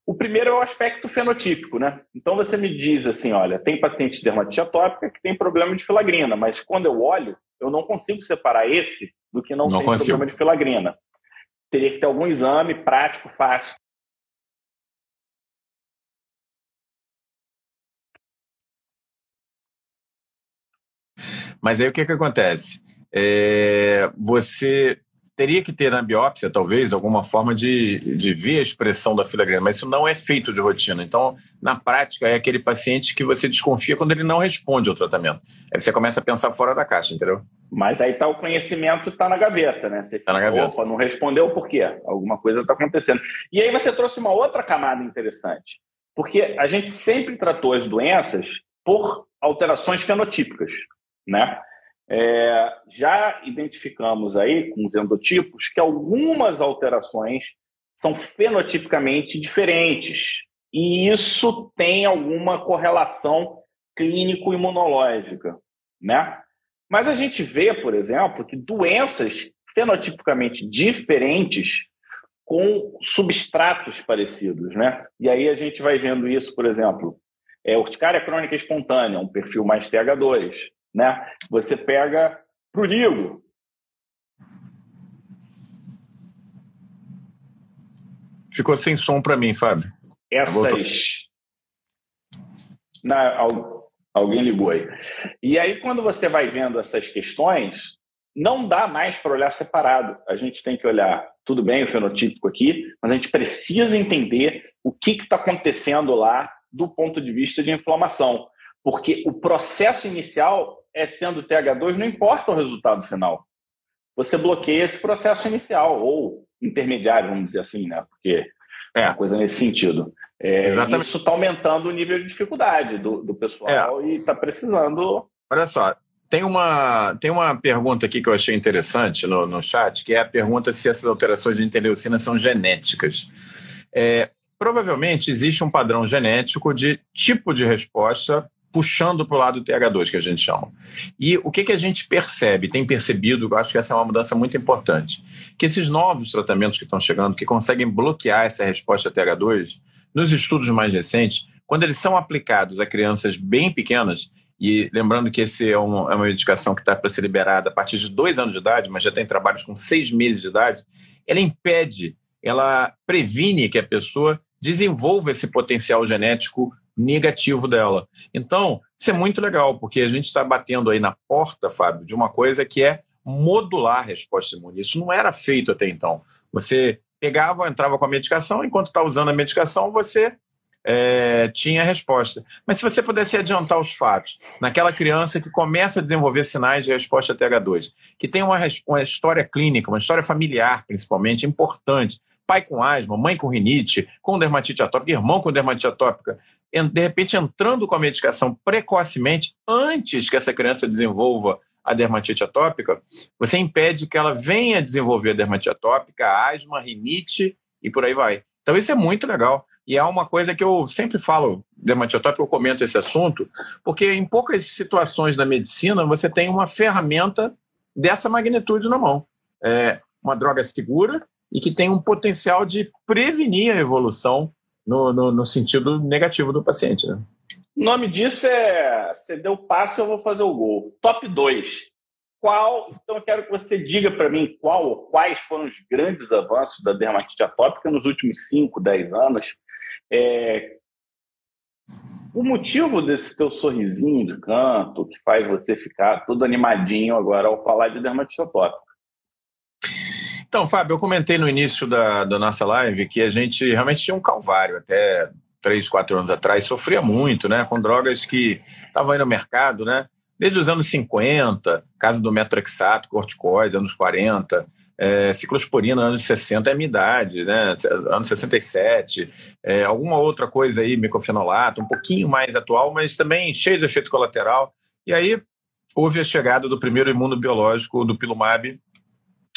O primeiro é o aspecto fenotípico, né? Então você me diz assim, olha, tem paciente de dermatite atópica que tem problema de filagrina, mas quando eu olho, eu não consigo separar esse do que não, não tem consigo. problema de filagrina. Teria que ter algum exame prático, fácil. Mas aí o que, que acontece? É, você teria que ter na biópsia, talvez, alguma forma de, de ver a expressão da filagrina, mas isso não é feito de rotina. Então, na prática, é aquele paciente que você desconfia quando ele não responde ao tratamento. Aí você começa a pensar fora da caixa, entendeu? Mas aí tá o conhecimento está na gaveta, né? Você tá na gaveta. Opa, não respondeu por quê? Alguma coisa está acontecendo. E aí você trouxe uma outra camada interessante, porque a gente sempre tratou as doenças por alterações fenotípicas, né? É, já identificamos aí com os endotipos que algumas alterações são fenotipicamente diferentes e isso tem alguma correlação clínico-imunológica, né? Mas a gente vê, por exemplo, que doenças fenotipicamente diferentes com substratos parecidos, né? E aí a gente vai vendo isso, por exemplo, é urticária crônica espontânea, um perfil mais TH2, né? Você pega prurigo. Ficou sem som para mim, Fábio. Essas. Na, alguém ligou aí. E aí, quando você vai vendo essas questões, não dá mais para olhar separado. A gente tem que olhar, tudo bem, o fenotípico aqui, mas a gente precisa entender o que está acontecendo lá do ponto de vista de inflamação. Porque o processo inicial é sendo TH2, não importa o resultado final. Você bloqueia esse processo inicial, ou intermediário, vamos dizer assim, né? Porque é uma coisa nesse sentido. É, Exatamente. Isso está aumentando o nível de dificuldade do, do pessoal é. e está precisando. Olha só, tem uma, tem uma pergunta aqui que eu achei interessante no, no chat, que é a pergunta se essas alterações de interleucina são genéticas. É, provavelmente existe um padrão genético de tipo de resposta puxando para o lado do TH2, que a gente chama. E o que, que a gente percebe, tem percebido, eu acho que essa é uma mudança muito importante, que esses novos tratamentos que estão chegando, que conseguem bloquear essa resposta TH2, nos estudos mais recentes, quando eles são aplicados a crianças bem pequenas, e lembrando que esse é, um, é uma medicação que está para ser liberada a partir de dois anos de idade, mas já tem trabalhos com seis meses de idade, ela impede, ela previne que a pessoa desenvolva esse potencial genético negativo dela. Então, isso é muito legal, porque a gente está batendo aí na porta, Fábio, de uma coisa que é modular a resposta imune. Isso não era feito até então. Você pegava, entrava com a medicação, enquanto está usando a medicação, você é, tinha resposta. Mas se você pudesse adiantar os fatos, naquela criança que começa a desenvolver sinais de resposta TH2, que tem uma, uma história clínica, uma história familiar, principalmente, importante, pai com asma, mãe com rinite, com dermatite atópica, irmão com dermatite atópica, de repente entrando com a medicação precocemente, antes que essa criança desenvolva a dermatite atópica, você impede que ela venha desenvolver a dermatite atópica, asma, rinite e por aí vai. Então isso é muito legal. E é uma coisa que eu sempre falo, dermatite atópica, eu comento esse assunto, porque em poucas situações da medicina você tem uma ferramenta dessa magnitude na mão. É uma droga segura e que tem um potencial de prevenir a evolução no, no, no sentido negativo do paciente. Né? O nome disso é você deu o passo, eu vou fazer o gol. Top 2. Qual, então eu quero que você diga para mim qual quais foram os grandes avanços da dermatite atópica nos últimos 5, 10 anos. É, o motivo desse teu sorrisinho de canto que faz você ficar todo animadinho agora ao falar de dermatite atópica. Então, Fábio, eu comentei no início da, da nossa live que a gente realmente tinha um calvário até três, quatro anos atrás, sofria muito, né, com drogas que estavam aí no mercado, né, desde os anos 50, caso do metrexato, corticoide, anos 40, é, ciclosporina, anos 60 é minha idade, né, anos 67, é, alguma outra coisa aí, micofenolato, um pouquinho mais atual, mas também cheio de efeito colateral. E aí houve a chegada do primeiro imunobiológico, do Pilumab,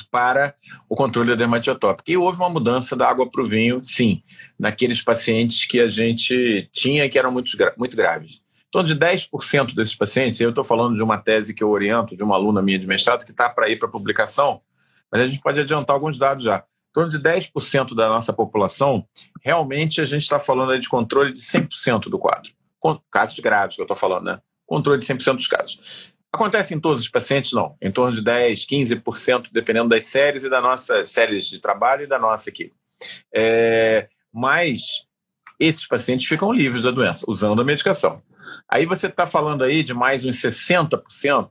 para o controle da dermatite atópica. E houve uma mudança da água para o vinho, sim, naqueles pacientes que a gente tinha que eram muito, muito graves. Então, de 10% desses pacientes, eu estou falando de uma tese que eu oriento, de uma aluna minha de mestrado, que está para ir para publicação, mas a gente pode adiantar alguns dados já. Em torno de 10% da nossa população, realmente a gente está falando de controle de 100% do quadro. Casos graves que eu estou falando, né? Controle de 100% dos casos. Acontece em todos os pacientes? Não. Em torno de 10, 15%, dependendo das séries e da nossa séries de trabalho e da nossa aqui. É, mas esses pacientes ficam livres da doença, usando a medicação. Aí você está falando aí de mais uns 60%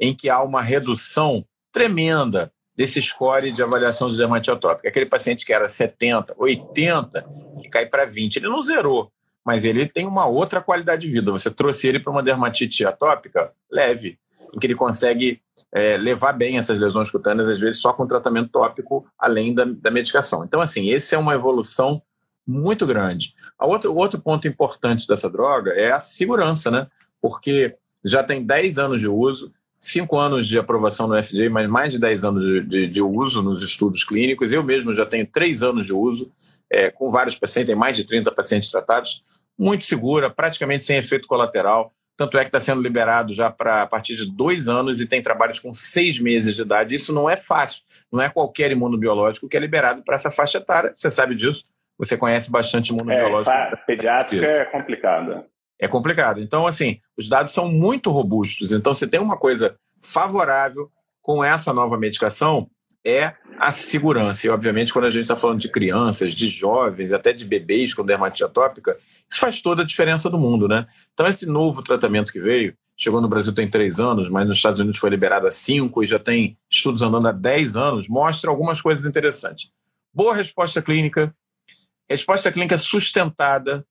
em que há uma redução tremenda desse score de avaliação de dermatite atópica. Aquele paciente que era 70, 80, e cai para 20. Ele não zerou, mas ele tem uma outra qualidade de vida. Você trouxe ele para uma dermatite atópica leve, em que ele consegue é, levar bem essas lesões cutâneas, às vezes só com tratamento tópico, além da, da medicação. Então, assim, esse é uma evolução muito grande. A outro, o outro ponto importante dessa droga é a segurança, né? Porque já tem 10 anos de uso, 5 anos de aprovação no FDA, mas mais de 10 anos de, de, de, uso nos estudos clínicos. Eu mesmo já tenho 3 anos de uso, é, com vários pacientes, tem mais de 30 pacientes tratados muito segura, praticamente sem efeito colateral. Tanto é que está sendo liberado já para a partir de dois anos e tem trabalhos com seis meses de idade. Isso não é fácil. Não é qualquer imunobiológico que é liberado para essa faixa etária. Você sabe disso. Você conhece bastante imunobiológico. É, pediátrica é complicada. É complicado. Então, assim, os dados são muito robustos. Então, você tem uma coisa favorável com essa nova medicação é a segurança. E, obviamente, quando a gente está falando de crianças, de jovens, até de bebês com dermatite atópica, isso faz toda a diferença do mundo, né? Então, esse novo tratamento que veio, chegou no Brasil tem três anos, mas nos Estados Unidos foi liberado há cinco e já tem estudos andando há dez anos, mostra algumas coisas interessantes. Boa resposta clínica, resposta clínica sustentada.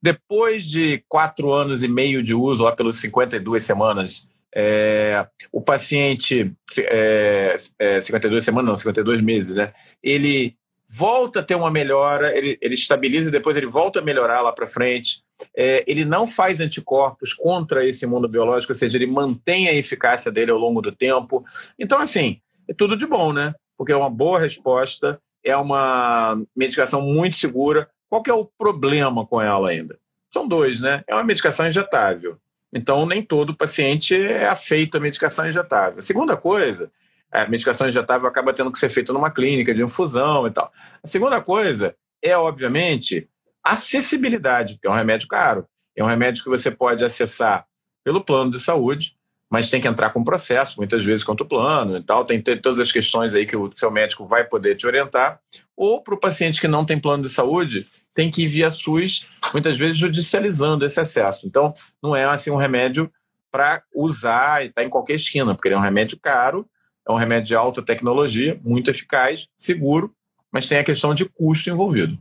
Depois de quatro anos e meio de uso, lá pelos 52 semanas, é, o paciente, é, é, 52 semanas, não, 52 meses, né? Ele volta a ter uma melhora, ele, ele estabiliza e depois ele volta a melhorar lá para frente. É, ele não faz anticorpos contra esse mundo biológico, ou seja, ele mantém a eficácia dele ao longo do tempo. Então, assim, é tudo de bom, né? Porque é uma boa resposta, é uma medicação muito segura. Qual que é o problema com ela ainda? São dois, né? É uma medicação injetável. Então, nem todo paciente é afeito à medicação injetável. A segunda coisa a medicação injetável acaba tendo que ser feita numa clínica de infusão e tal. A segunda coisa é, obviamente, acessibilidade, porque é um remédio caro. É um remédio que você pode acessar pelo plano de saúde, mas tem que entrar com processo, muitas vezes contra o plano e tal. Tem todas as questões aí que o seu médico vai poder te orientar. Ou para o paciente que não tem plano de saúde, tem que ir via SUS, muitas vezes judicializando esse acesso. Então, não é assim um remédio para usar e tá em qualquer esquina, porque ele é um remédio caro é um remédio de alta tecnologia, muito eficaz, seguro, mas tem a questão de custo envolvido.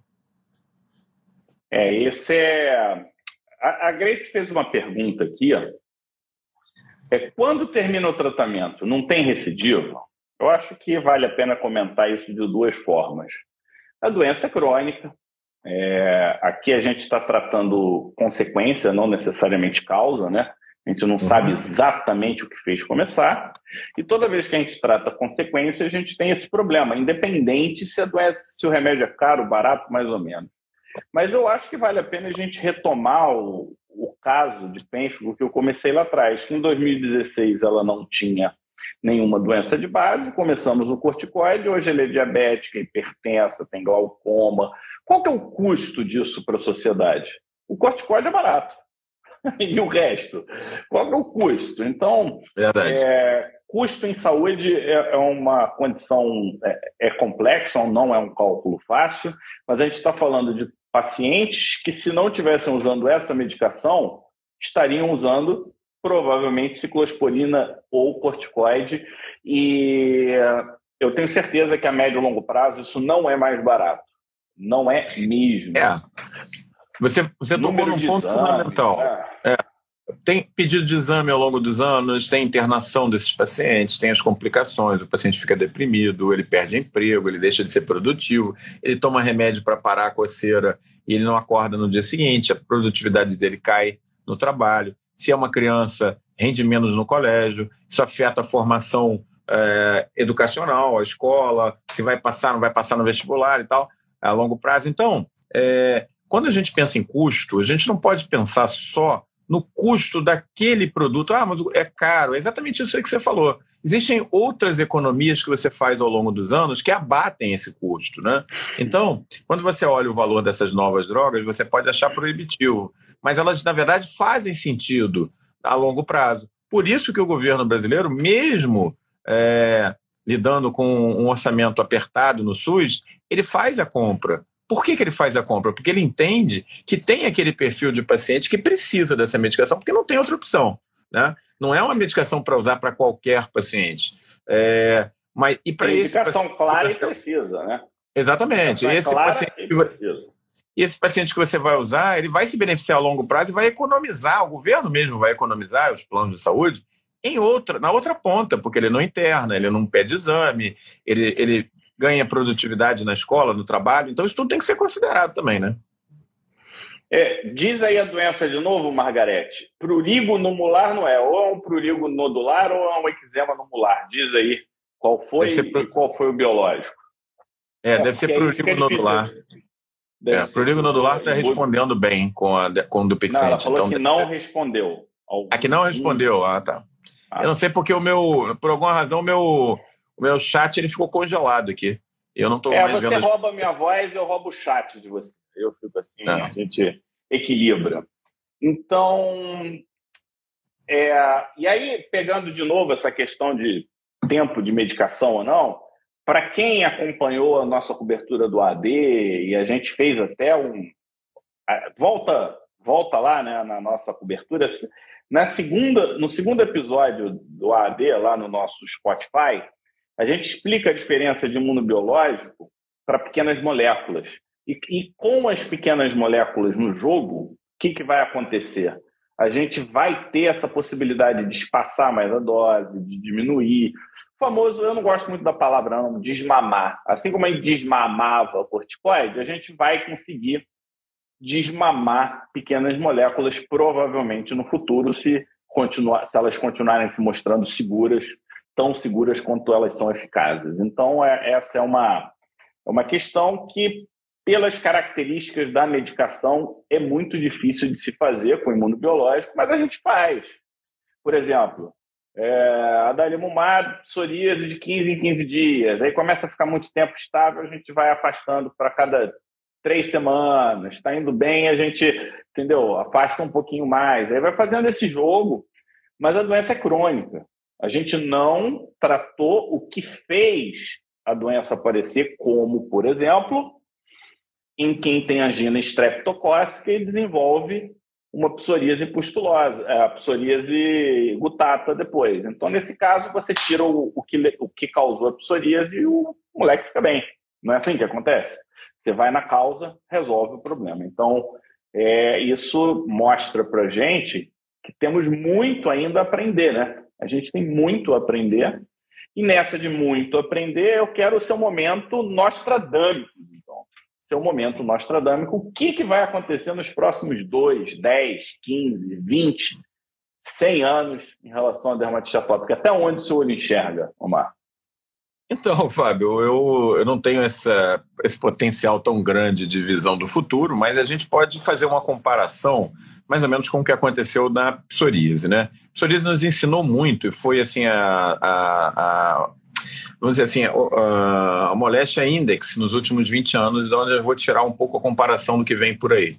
É, esse é. A, a Grace fez uma pergunta aqui, ó. É quando termina o tratamento, não tem recidivo? Eu acho que vale a pena comentar isso de duas formas. A doença é crônica. É, aqui a gente está tratando consequência, não necessariamente causa, né? A gente não uhum. sabe exatamente o que fez começar. E toda vez que a gente trata consequência, a gente tem esse problema, independente se a doença, se o remédio é caro, barato, mais ou menos. Mas eu acho que vale a pena a gente retomar o, o caso de pênfigo que eu comecei lá atrás, que em 2016 ela não tinha nenhuma doença de base, começamos o corticoide, hoje ela é diabética, hipertensa, tem glaucoma. Qual que é o custo disso para a sociedade? O corticoide é barato. e o resto? Qual é o custo? Então, é, custo em saúde é, é uma condição, é, é complexa, não é um cálculo fácil, mas a gente está falando de pacientes que, se não tivessem usando essa medicação, estariam usando provavelmente ciclosporina ou corticoide. E eu tenho certeza que a médio e longo prazo isso não é mais barato. Não é mesmo. É. Você, você tocou num ponto exame, fundamental. É. É. Tem pedido de exame ao longo dos anos, tem internação desses pacientes, tem as complicações, o paciente fica deprimido, ele perde emprego, ele deixa de ser produtivo, ele toma remédio para parar a coceira e ele não acorda no dia seguinte, a produtividade dele cai no trabalho. Se é uma criança, rende menos no colégio, isso afeta a formação é, educacional, a escola, se vai passar, não vai passar no vestibular e tal, a longo prazo. Então, é, quando a gente pensa em custo, a gente não pode pensar só no custo daquele produto. Ah, mas é caro. É exatamente isso aí que você falou. Existem outras economias que você faz ao longo dos anos que abatem esse custo. Né? Então, quando você olha o valor dessas novas drogas, você pode achar proibitivo. Mas elas, na verdade, fazem sentido a longo prazo. Por isso que o governo brasileiro, mesmo é, lidando com um orçamento apertado no SUS, ele faz a compra por que, que ele faz a compra? Porque ele entende que tem aquele perfil de paciente que precisa dessa medicação, porque não tem outra opção. Né? Não é uma medicação para usar para qualquer paciente. É, mas, e para esse paciente, clara e precisa, né? Exatamente. E esse, paciente, e esse paciente que você vai usar, ele vai se beneficiar a longo prazo e vai economizar, o governo mesmo vai economizar os planos de saúde em outra, na outra ponta, porque ele não interna, ele não pede exame, ele, ele ganha produtividade na escola, no trabalho. Então, isso tudo tem que ser considerado também, né? É, diz aí a doença de novo, Margarete. Prurigo numular não é? Ou é um prurigo nodular ou é um eczema numular? Diz aí qual foi pro... qual foi o biológico. É, é deve ser prurigo nodular. Deve é, prurigo nodular está respondendo bem com, a, com o Dupixent. Não, ela falou então, que não respondeu. Ao... Ah, que não respondeu? Ah, tá. Ah. Eu não sei porque o meu, por alguma razão, o meu o meu chat ele ficou congelado aqui. Eu não estou é, mais você vendo. Você rouba a minha voz, eu roubo o chat de você. Eu fico assim, é. a gente equilibra. Então, é, e aí, pegando de novo essa questão de tempo de medicação ou não, para quem acompanhou a nossa cobertura do AD, e a gente fez até um. Volta, volta lá né, na nossa cobertura. Na segunda, no segundo episódio do AD, lá no nosso Spotify, a gente explica a diferença de imunobiológico para pequenas moléculas. E, e, com as pequenas moléculas no jogo, o que, que vai acontecer? A gente vai ter essa possibilidade de espaçar mais a dose, de diminuir. O famoso, eu não gosto muito da palavra, não, desmamar. Assim como a gente desmamava corticoide, a gente vai conseguir desmamar pequenas moléculas, provavelmente no futuro, se, continuar, se elas continuarem se mostrando seguras tão seguras quanto elas são eficazes. Então, é, essa é uma, é uma questão que, pelas características da medicação, é muito difícil de se fazer com imunobiológico, mas a gente faz. Por exemplo, é, adalimumab, psoríase de 15 em 15 dias, aí começa a ficar muito tempo estável, a gente vai afastando para cada três semanas, está indo bem, a gente, entendeu? Afasta um pouquinho mais, aí vai fazendo esse jogo, mas a doença é crônica. A gente não tratou o que fez a doença aparecer, como, por exemplo, em quem tem angina estreptocócica e desenvolve uma psoríase pustulosa, é, a psoríase gutata depois. Então, nesse caso, você tira o, o, que, o que causou a psoríase e o moleque fica bem. Não é assim que acontece? Você vai na causa, resolve o problema. Então, é, isso mostra para gente que temos muito ainda a aprender, né? A gente tem muito a aprender. E nessa de muito aprender, eu quero o seu momento nostradâmico. Então, seu momento nostradâmico, o que, que vai acontecer nos próximos 2, 10, 15, 20, 100 anos em relação à dermatite atópica? Até onde o seu olho enxerga, Omar? Então, Fábio, eu, eu não tenho essa, esse potencial tão grande de visão do futuro, mas a gente pode fazer uma comparação mais ou menos com o que aconteceu na psoríase, né? A psoríase nos ensinou muito e foi assim a, a, a vamos dizer assim, a, a moléstia index nos últimos 20 anos, de onde eu vou tirar um pouco a comparação do que vem por aí.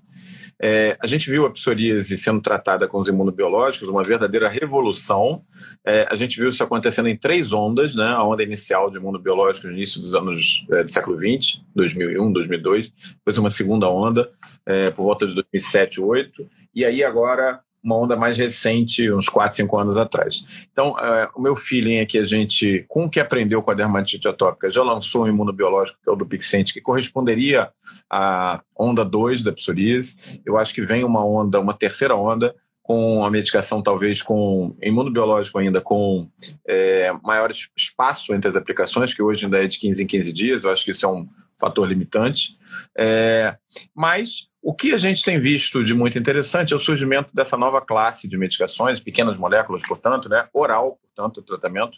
É, a gente viu a psoríase sendo tratada com os imunobiológicos, uma verdadeira revolução. É, a gente viu isso acontecendo em três ondas, né? A onda inicial de imunobiológicos no início dos anos é, do século XX, 2001, 2002, depois uma segunda onda é, por volta de 2007, 2008, e aí agora uma onda mais recente, uns 4, 5 anos atrás. Então, é, o meu feeling é que a gente, com o que aprendeu com a dermatite atópica, já lançou um imunobiológico, que é o do Pixente, que corresponderia à onda 2 da psoríase. Eu acho que vem uma onda, uma terceira onda, com a medicação talvez com imunobiológico ainda com é, maior espaço entre as aplicações, que hoje ainda é de 15 em 15 dias, eu acho que isso é um fator limitante. É, mas o que a gente tem visto de muito interessante é o surgimento dessa nova classe de medicações, pequenas moléculas, portanto, né, oral, portanto, tratamento,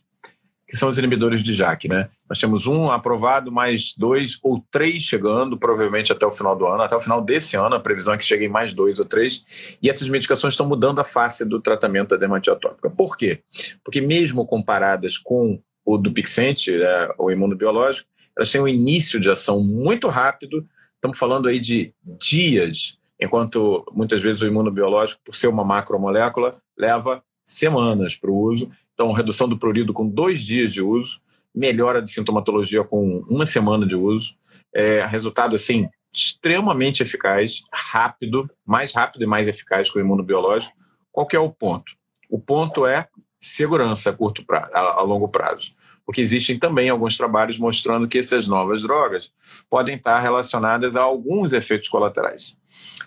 que são os inibidores de JAK. Né? Nós temos um aprovado, mais dois ou três chegando, provavelmente até o final do ano, até o final desse ano, a previsão é que cheguem mais dois ou três, e essas medicações estão mudando a face do tratamento da dermatite atópica. Por quê? Porque mesmo comparadas com o do Pixente, né, o imunobiológico, elas têm um início de ação muito rápido, Estamos falando aí de dias, enquanto muitas vezes o imunobiológico, por ser uma macromolécula, leva semanas para o uso. Então, redução do prurido com dois dias de uso, melhora de sintomatologia com uma semana de uso. É, resultado, assim, extremamente eficaz, rápido, mais rápido e mais eficaz que o imunobiológico. Qual que é o ponto? O ponto é segurança a curto prazo, a, a longo prazo porque existem também alguns trabalhos mostrando que essas novas drogas podem estar relacionadas a alguns efeitos colaterais.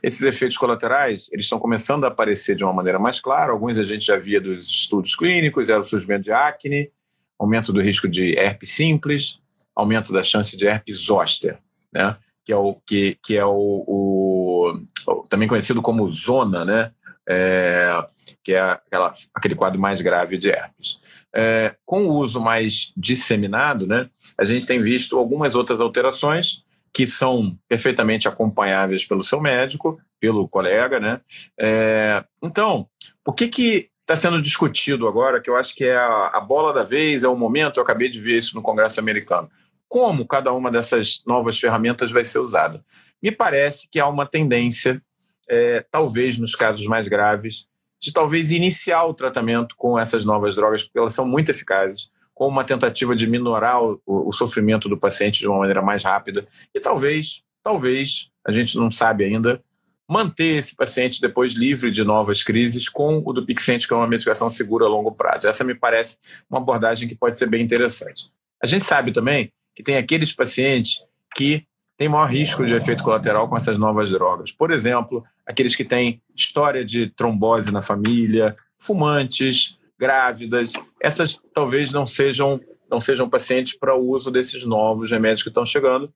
Esses efeitos colaterais, eles estão começando a aparecer de uma maneira mais clara, alguns a gente já via dos estudos clínicos, era o surgimento de acne, aumento do risco de herpes simples, aumento da chance de herpes zoster, né? que é o que, que é o, o, também conhecido como zona, né? É, que é aquela, aquele quadro mais grave de herpes. É, com o uso mais disseminado, né, a gente tem visto algumas outras alterações que são perfeitamente acompanháveis pelo seu médico, pelo colega. Né? É, então, o que que está sendo discutido agora, que eu acho que é a, a bola da vez, é o momento, eu acabei de ver isso no Congresso americano. Como cada uma dessas novas ferramentas vai ser usada? Me parece que há uma tendência, é, talvez nos casos mais graves, de talvez iniciar o tratamento com essas novas drogas, porque elas são muito eficazes, com uma tentativa de minorar o, o sofrimento do paciente de uma maneira mais rápida e talvez, talvez, a gente não sabe ainda, manter esse paciente depois livre de novas crises com o do Pixente, que é uma medicação segura a longo prazo. Essa me parece uma abordagem que pode ser bem interessante. A gente sabe também que tem aqueles pacientes que têm maior risco de efeito colateral com essas novas drogas. Por exemplo, aqueles que têm história de trombose na família, fumantes, grávidas, essas talvez não sejam não sejam pacientes para o uso desses novos remédios que estão chegando.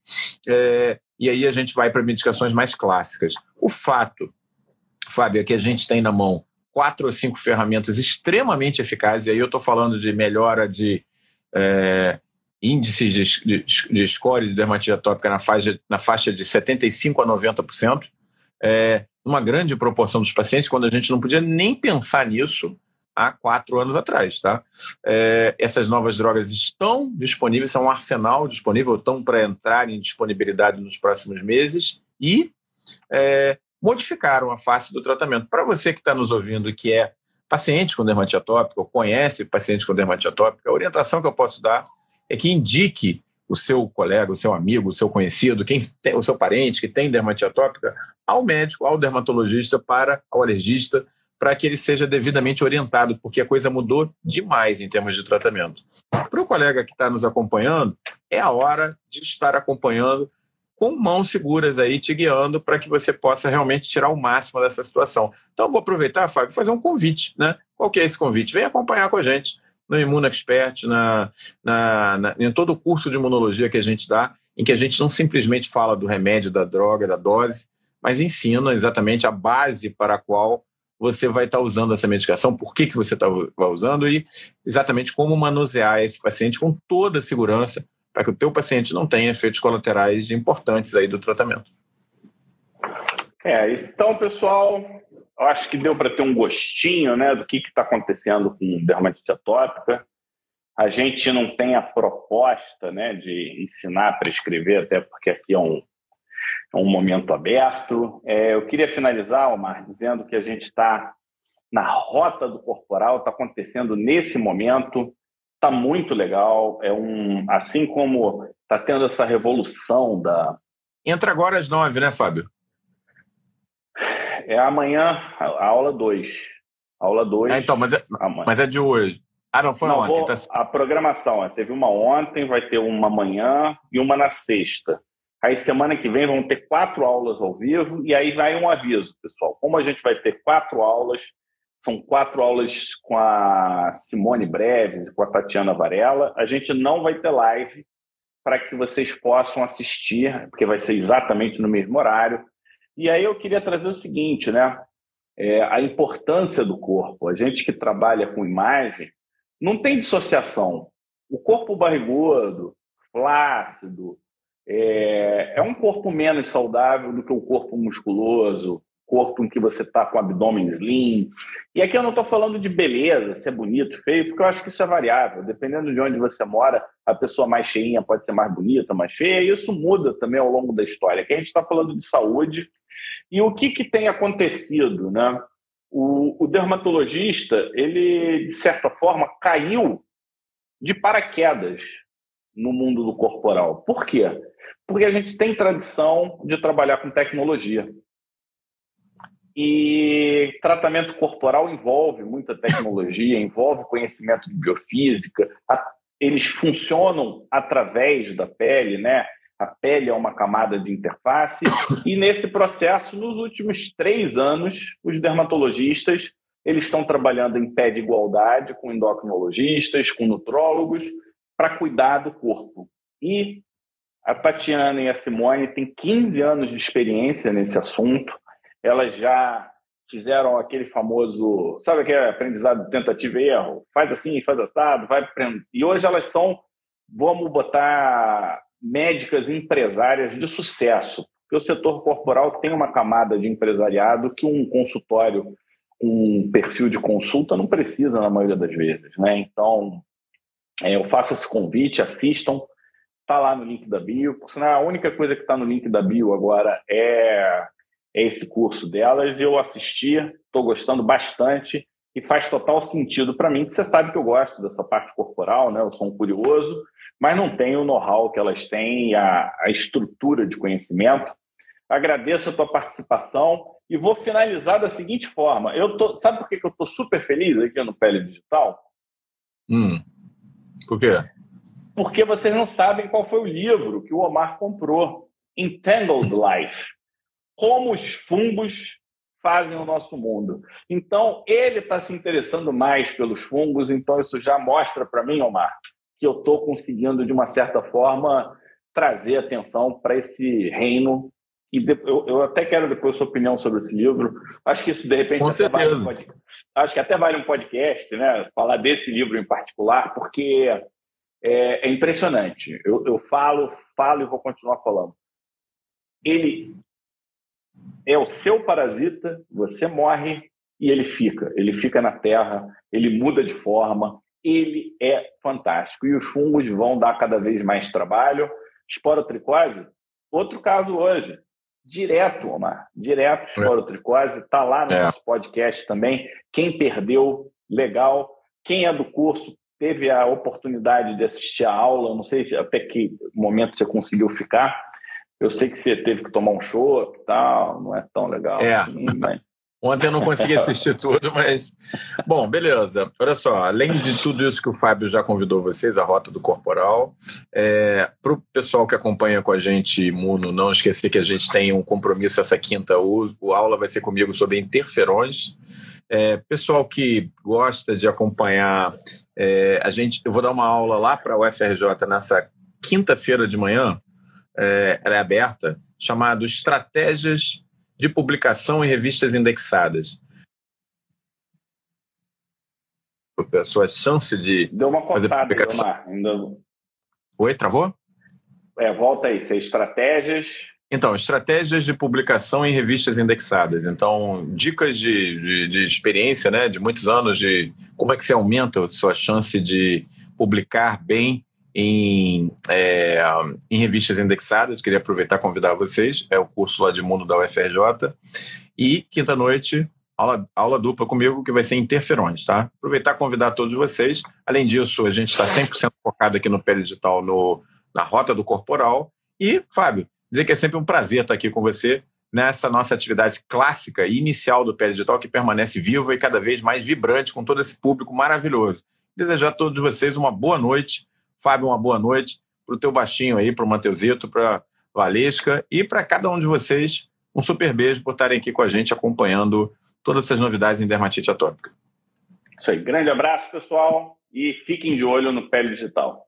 É, e aí a gente vai para medicações mais clássicas. O fato, Fábio, é que a gente tem na mão quatro ou cinco ferramentas extremamente eficazes, e aí eu estou falando de melhora de é, índices de, de, de score de dermatite atópica na faixa, na faixa de 75% a 90%, é, uma grande proporção dos pacientes, quando a gente não podia nem pensar nisso há quatro anos atrás. Tá? É, essas novas drogas estão disponíveis, são um arsenal disponível, estão para entrar em disponibilidade nos próximos meses e é, modificaram a face do tratamento. Para você que está nos ouvindo que é paciente com dermatite atópica, ou conhece paciente com dermatite atópica, a orientação que eu posso dar é que indique o seu colega, o seu amigo, o seu conhecido, quem tem, o seu parente que tem dermatite atópica, ao médico, ao dermatologista, para ao alergista, para que ele seja devidamente orientado, porque a coisa mudou demais em termos de tratamento. Para o colega que está nos acompanhando, é a hora de estar acompanhando com mãos seguras aí te guiando para que você possa realmente tirar o máximo dessa situação. Então, vou aproveitar, Fábio, fazer um convite, né? Qual que é esse convite? Vem acompanhar com a gente no Imuno Expert, na, na, na, em todo o curso de imunologia que a gente dá, em que a gente não simplesmente fala do remédio, da droga, da dose, mas ensina exatamente a base para a qual você vai estar usando essa medicação, por que, que você está usando e exatamente como manusear esse paciente com toda a segurança para que o teu paciente não tenha efeitos colaterais importantes aí do tratamento. É, então, pessoal, eu acho que deu para ter um gostinho né, do que está acontecendo com dermatite atópica. A gente não tem a proposta né, de ensinar a prescrever, até porque aqui é um, é um momento aberto. É, eu queria finalizar, Omar, dizendo que a gente está na rota do corporal, está acontecendo nesse momento, está muito legal. É um, assim como está tendo essa revolução da. Entra agora às nove, né, Fábio? É amanhã, a aula 2. Aula 2. É, então, mas é, mas é de hoje. Ah, não, foi não, ontem. Vou, tá... A programação, teve uma ontem, vai ter uma amanhã e uma na sexta. Aí semana que vem vão ter quatro aulas ao vivo e aí vai um aviso, pessoal. Como a gente vai ter quatro aulas, são quatro aulas com a Simone Breves e com a Tatiana Varela, a gente não vai ter live para que vocês possam assistir, porque vai ser exatamente no mesmo horário. E aí eu queria trazer o seguinte, né? É, a importância do corpo. A gente que trabalha com imagem não tem dissociação. O corpo barrigudo, flácido, é, é um corpo menos saudável do que o corpo musculoso, corpo em que você está com o abdômen slim. E aqui eu não estou falando de beleza, se é bonito, feio, porque eu acho que isso é variável. Dependendo de onde você mora, a pessoa mais cheinha pode ser mais bonita, mais feia, e isso muda também ao longo da história. Aqui a gente está falando de saúde. E o que, que tem acontecido? Né? O, o dermatologista, ele, de certa forma, caiu de paraquedas no mundo do corporal. Por quê? Porque a gente tem tradição de trabalhar com tecnologia. E tratamento corporal envolve muita tecnologia, envolve conhecimento de biofísica. Eles funcionam através da pele, né? A pele é uma camada de interface. E nesse processo, nos últimos três anos, os dermatologistas eles estão trabalhando em pé de igualdade com endocrinologistas, com nutrólogos, para cuidar do corpo. E a Tatiana e a Simone têm 15 anos de experiência nesse assunto elas já fizeram aquele famoso, sabe aquele aprendizado de tentativa e erro? Faz assim, faz assado, vai E hoje elas são, vamos botar, médicas empresárias de sucesso. Porque o setor corporal tem uma camada de empresariado que um consultório, um perfil de consulta não precisa na maioria das vezes, né? Então, é, eu faço esse convite, assistam, tá lá no link da bio. Por sinal, a única coisa que está no link da bio agora é esse curso delas. Eu assisti, estou gostando bastante e faz total sentido para mim, você sabe que eu gosto dessa parte corporal, né? Eu sou um curioso, mas não tenho o know-how que elas têm, a, a estrutura de conhecimento. Agradeço a tua participação e vou finalizar da seguinte forma. Eu tô, sabe por que eu estou super feliz aqui no Pele Digital? Hum, por quê? Porque vocês não sabem qual foi o livro que o Omar comprou. Entangled Life como os fungos fazem o nosso mundo. Então, ele está se interessando mais pelos fungos, então isso já mostra para mim, Omar, que eu estou conseguindo, de uma certa forma, trazer atenção para esse reino. E eu, eu, até quero depois sua opinião sobre esse livro. Acho que isso, de repente, até vale um podcast, acho que até vale um podcast, né? Falar desse livro em particular, porque é, é impressionante. Eu, eu falo, falo e vou continuar falando. Ele é o seu parasita, você morre e ele fica. Ele fica na terra, ele muda de forma, ele é fantástico. E os fungos vão dar cada vez mais trabalho. Esporotricose, outro caso hoje. Direto, Omar, direto é. esporotricose, está lá no é. nosso podcast também. Quem perdeu, legal. Quem é do curso, teve a oportunidade de assistir a aula, não sei até que momento você conseguiu ficar, eu sei que você teve que tomar um chopp e tal, não é tão legal é. assim, mas... Ontem eu não consegui assistir tudo, mas. Bom, beleza. Olha só, além de tudo isso que o Fábio já convidou vocês, a Rota do Corporal, é, para o pessoal que acompanha com a gente, Imuno, não esquecer que a gente tem um compromisso essa quinta. O, o aula vai ser comigo sobre interferões. É, pessoal que gosta de acompanhar, é, a gente, eu vou dar uma aula lá para o UFRJ nessa quinta-feira de manhã, é, ela é aberta, chamado Estratégias de publicação em revistas indexadas. A sua chance de. Deu uma cortada, publicação... Ainda... Oi, travou? É, volta aí, ser estratégias. Então, estratégias de publicação em revistas indexadas. Então, dicas de, de, de, experiência, né, de muitos anos de como é que você aumenta a sua chance de publicar bem em, é, em revistas indexadas. Queria aproveitar e convidar vocês. É o curso lá de mundo da UFRJ. E quinta-noite, aula, aula dupla comigo, que vai ser interferões, tá? Aproveitar e convidar todos vocês. Além disso, a gente está 100% focado aqui no pele digital, no, na rota do corporal. E, Fábio, dizer que é sempre um prazer estar aqui com você nessa nossa atividade clássica e inicial do pele digital, que permanece viva e cada vez mais vibrante com todo esse público maravilhoso. Desejar a todos vocês uma boa noite Fábio, uma boa noite. Para o teu baixinho aí, para o Mateusito, para Valesca e para cada um de vocês, um super beijo por estarem aqui com a gente acompanhando todas essas novidades em dermatite atópica. Isso aí. Grande abraço, pessoal, e fiquem de olho no Pele Digital.